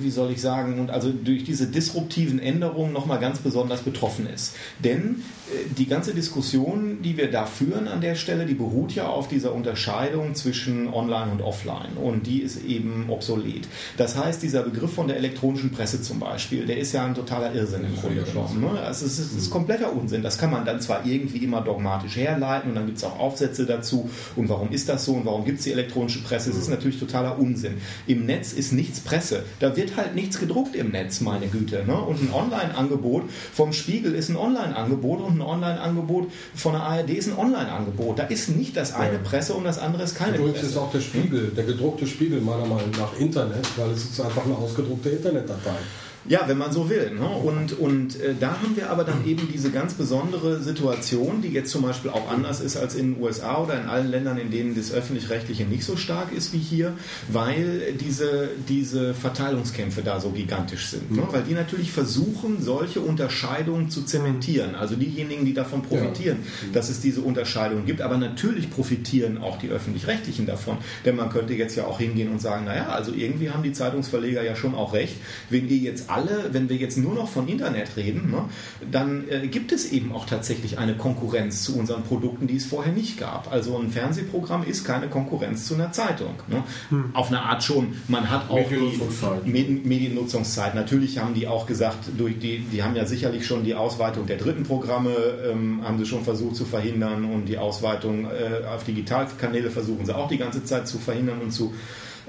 wie soll ich sagen, und also durch diese disruptiven Änderungen nochmal ganz besonders betroffen ist. Denn äh, die ganze Diskussion, die wir da führen an der Stelle, die beruht ja auf dieser Unterscheidung zwischen Online und Offline und die ist eben obsolet. Das heißt, dieser Begriff von der elektronischen Presse zum Beispiel, der ist ja ein totaler Irrsinn im Grunde genommen. Ne? Also es ist, es ist kompletter Unsinn. Das kann man dann zwar irgendwie immer dogmatisch herleiten und dann gibt es auch Aufsätze dazu und warum ist das so und warum gibt es die elektronische Presse? Es ist natürlich totaler Unsinn. Im Netz ist nichts Presse. Da wird halt nichts gedruckt im Netz, meine Güte. Ne? Und ein Online-Angebot vom Spiegel ist ein Online-Angebot und ein Online-Angebot von der ARD ist ein Online-Angebot. Da ist nicht das eine. Presse und das andere ist keine Übrigens Presse. ist auch der Spiegel, der gedruckte Spiegel meiner Meinung nach Internet, weil es ist einfach eine ausgedruckte Internetdatei. Ja, wenn man so will. Ne? Und, und äh, da haben wir aber dann eben diese ganz besondere Situation, die jetzt zum Beispiel auch anders ist als in den USA oder in allen Ländern, in denen das Öffentlich-Rechtliche nicht so stark ist wie hier, weil diese, diese Verteilungskämpfe da so gigantisch sind. Ne? Weil die natürlich versuchen, solche Unterscheidungen zu zementieren. Also diejenigen, die davon profitieren, ja. dass es diese Unterscheidungen gibt. Aber natürlich profitieren auch die Öffentlich-Rechtlichen davon. Denn man könnte jetzt ja auch hingehen und sagen, naja, also irgendwie haben die Zeitungsverleger ja schon auch recht, wenn ihr jetzt alle, wenn wir jetzt nur noch von Internet reden, ne, dann äh, gibt es eben auch tatsächlich eine Konkurrenz zu unseren Produkten, die es vorher nicht gab. Also ein Fernsehprogramm ist keine Konkurrenz zu einer Zeitung. Ne? Hm. Auf eine Art schon. Man hat auch die Mediennutzungszeit. Natürlich haben die auch gesagt, durch die, die haben ja sicherlich schon die Ausweitung der dritten Programme, ähm, haben sie schon versucht zu verhindern und die Ausweitung äh, auf Digitalkanäle versuchen sie auch die ganze Zeit zu verhindern und zu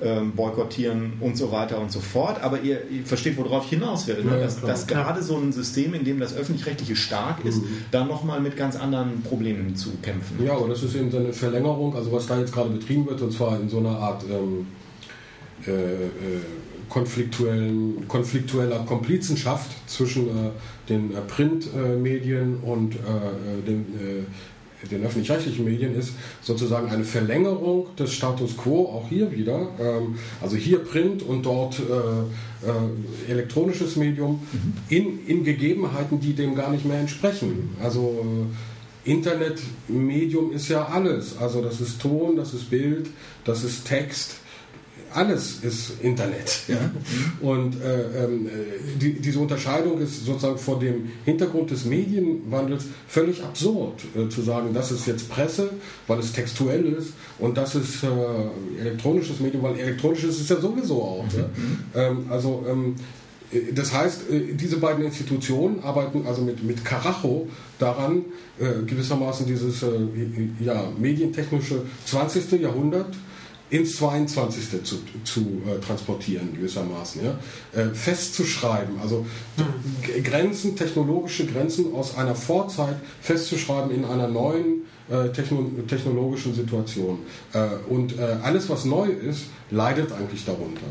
ähm, boykottieren und so weiter und so fort. Aber ihr, ihr versteht, worauf ich hinaus will. Ne? dass, dass gerade so ein System, in dem das Öffentlich-Rechtliche stark ist, mhm. dann nochmal mit ganz anderen Problemen zu kämpfen. Ja, und das ist eben so eine Verlängerung, also was da jetzt gerade betrieben wird, und zwar in so einer Art ähm, äh, äh, konfliktuellen, konfliktueller Komplizenschaft zwischen äh, den äh, Printmedien und äh, äh, den den öffentlich-rechtlichen Medien ist sozusagen eine Verlängerung des Status quo, auch hier wieder. Ähm, also hier Print und dort äh, äh, elektronisches Medium mhm. in, in Gegebenheiten, die dem gar nicht mehr entsprechen. Also äh, Internetmedium ist ja alles. Also das ist Ton, das ist Bild, das ist Text alles ist Internet. Ja? Und äh, äh, die, diese Unterscheidung ist sozusagen vor dem Hintergrund des Medienwandels völlig absurd, äh, zu sagen, das ist jetzt Presse, weil es textuell ist, und das ist äh, elektronisches Medium, weil elektronisches ist ja sowieso auch. Mhm. Ja? Ähm, also ähm, das heißt, äh, diese beiden Institutionen arbeiten also mit, mit Karacho daran, äh, gewissermaßen dieses ja, medientechnische 20. Jahrhundert ins 22. zu, zu äh, transportieren, gewissermaßen. Ja? Äh, festzuschreiben, also mhm. Grenzen, technologische Grenzen aus einer Vorzeit festzuschreiben in einer neuen äh, techno technologischen Situation. Äh, und äh, alles, was neu ist, leidet eigentlich darunter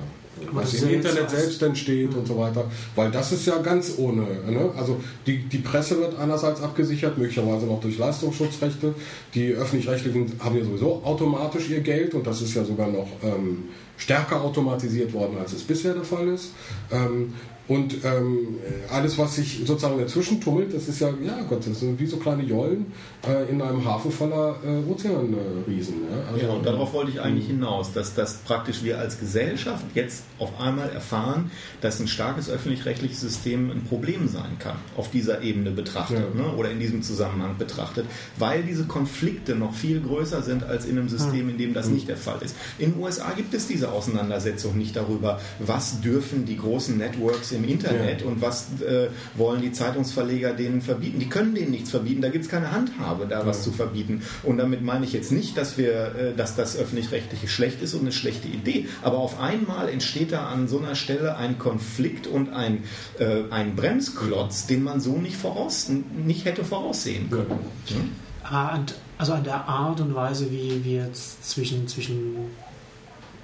was im Internet selbst entsteht und so weiter. Weil das ist ja ganz ohne. Ne? Also die, die Presse wird einerseits abgesichert, möglicherweise noch durch Leistungsschutzrechte. Die öffentlich-rechtlichen haben ja sowieso automatisch ihr Geld und das ist ja sogar noch ähm, stärker automatisiert worden, als es bisher der Fall ist. Ähm, und ähm, alles, was sich sozusagen dazwischen tummelt, das ist ja, ja Gott, das sind wie so kleine Jollen äh, in einem Hafen voller äh, Ozeanriesen. Ja? Also, ja, und darauf wollte ich eigentlich hinaus, dass, dass praktisch wir als Gesellschaft jetzt auf einmal erfahren, dass ein starkes öffentlich-rechtliches System ein Problem sein kann, auf dieser Ebene betrachtet ja. ne? oder in diesem Zusammenhang betrachtet, weil diese Konflikte noch viel größer sind als in einem System, in dem das nicht der Fall ist. In den USA gibt es diese Auseinandersetzung nicht darüber, was dürfen die großen Networks im Internet ja. und was äh, wollen die Zeitungsverleger denen verbieten. Die können denen nichts verbieten, da gibt es keine Handhabe, da ja. was zu verbieten. Und damit meine ich jetzt nicht, dass, wir, äh, dass das öffentlich-rechtliche schlecht ist und eine schlechte Idee. Aber auf einmal entsteht da an so einer Stelle ein Konflikt und ein, äh, ein Bremsklotz, den man so nicht, voraus, nicht hätte voraussehen können. Ja? Hm? Also an der Art und Weise, wie wir jetzt zwischen, zwischen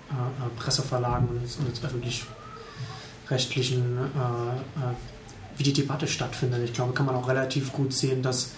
äh, äh Presseverlagen und, und öffentlich-rechtlichen, äh, äh, wie die Debatte stattfindet. Ich glaube, kann man auch relativ gut sehen, dass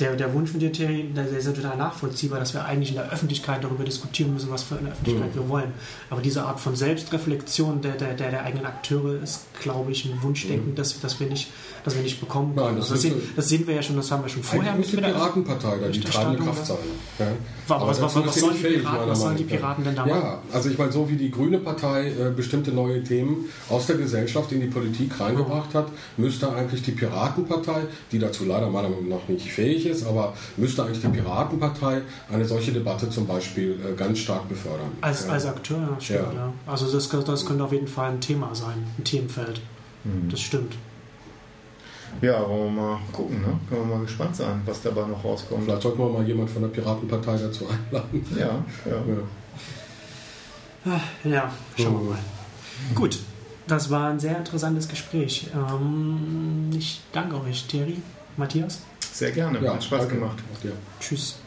der, der Wunsch von dir, Thierry, der, der ist ja total nachvollziehbar, dass wir eigentlich in der Öffentlichkeit darüber diskutieren müssen, was für eine Öffentlichkeit mhm. wir wollen. Aber diese Art von Selbstreflexion der, der, der, der eigenen Akteure ist, glaube ich, ein Wunschdenken, mhm. das, das, wir nicht, das wir nicht bekommen können. Nein, das, das, sehen, das, sehen, wir ja schon, das haben wir schon vorher mit der Piratenpartei, da die treibende Kraft sein. Ja. Aber was, was, was, sollen fähig, Piraten, was sollen die Piraten denn da machen? Ja, also ich meine, so wie die Grüne Partei äh, bestimmte neue Themen aus der Gesellschaft in die Politik reingebracht hat, müsste eigentlich die Piratenpartei, die dazu leider meiner Meinung nach nicht fähig ist, aber müsste eigentlich die Piratenpartei eine solche Debatte zum Beispiel äh, ganz stark befördern. Als, ja. als Akteur, ja, stimmt. Ja. ja. Also das, das könnte auf jeden Fall ein Thema sein, ein Themenfeld. Mhm. Das stimmt. Ja, wollen wir mal gucken, ne? Können wir mal gespannt sein, was dabei noch rauskommt. Vielleicht sollten wir mal jemand von der Piratenpartei dazu einladen. Ja, ja. Ja, ja schauen wir mal. Gut, das war ein sehr interessantes Gespräch. Ähm, ich danke euch, Thierry, Matthias. Sehr gerne, ja, hat Spaß gemacht. Tschüss.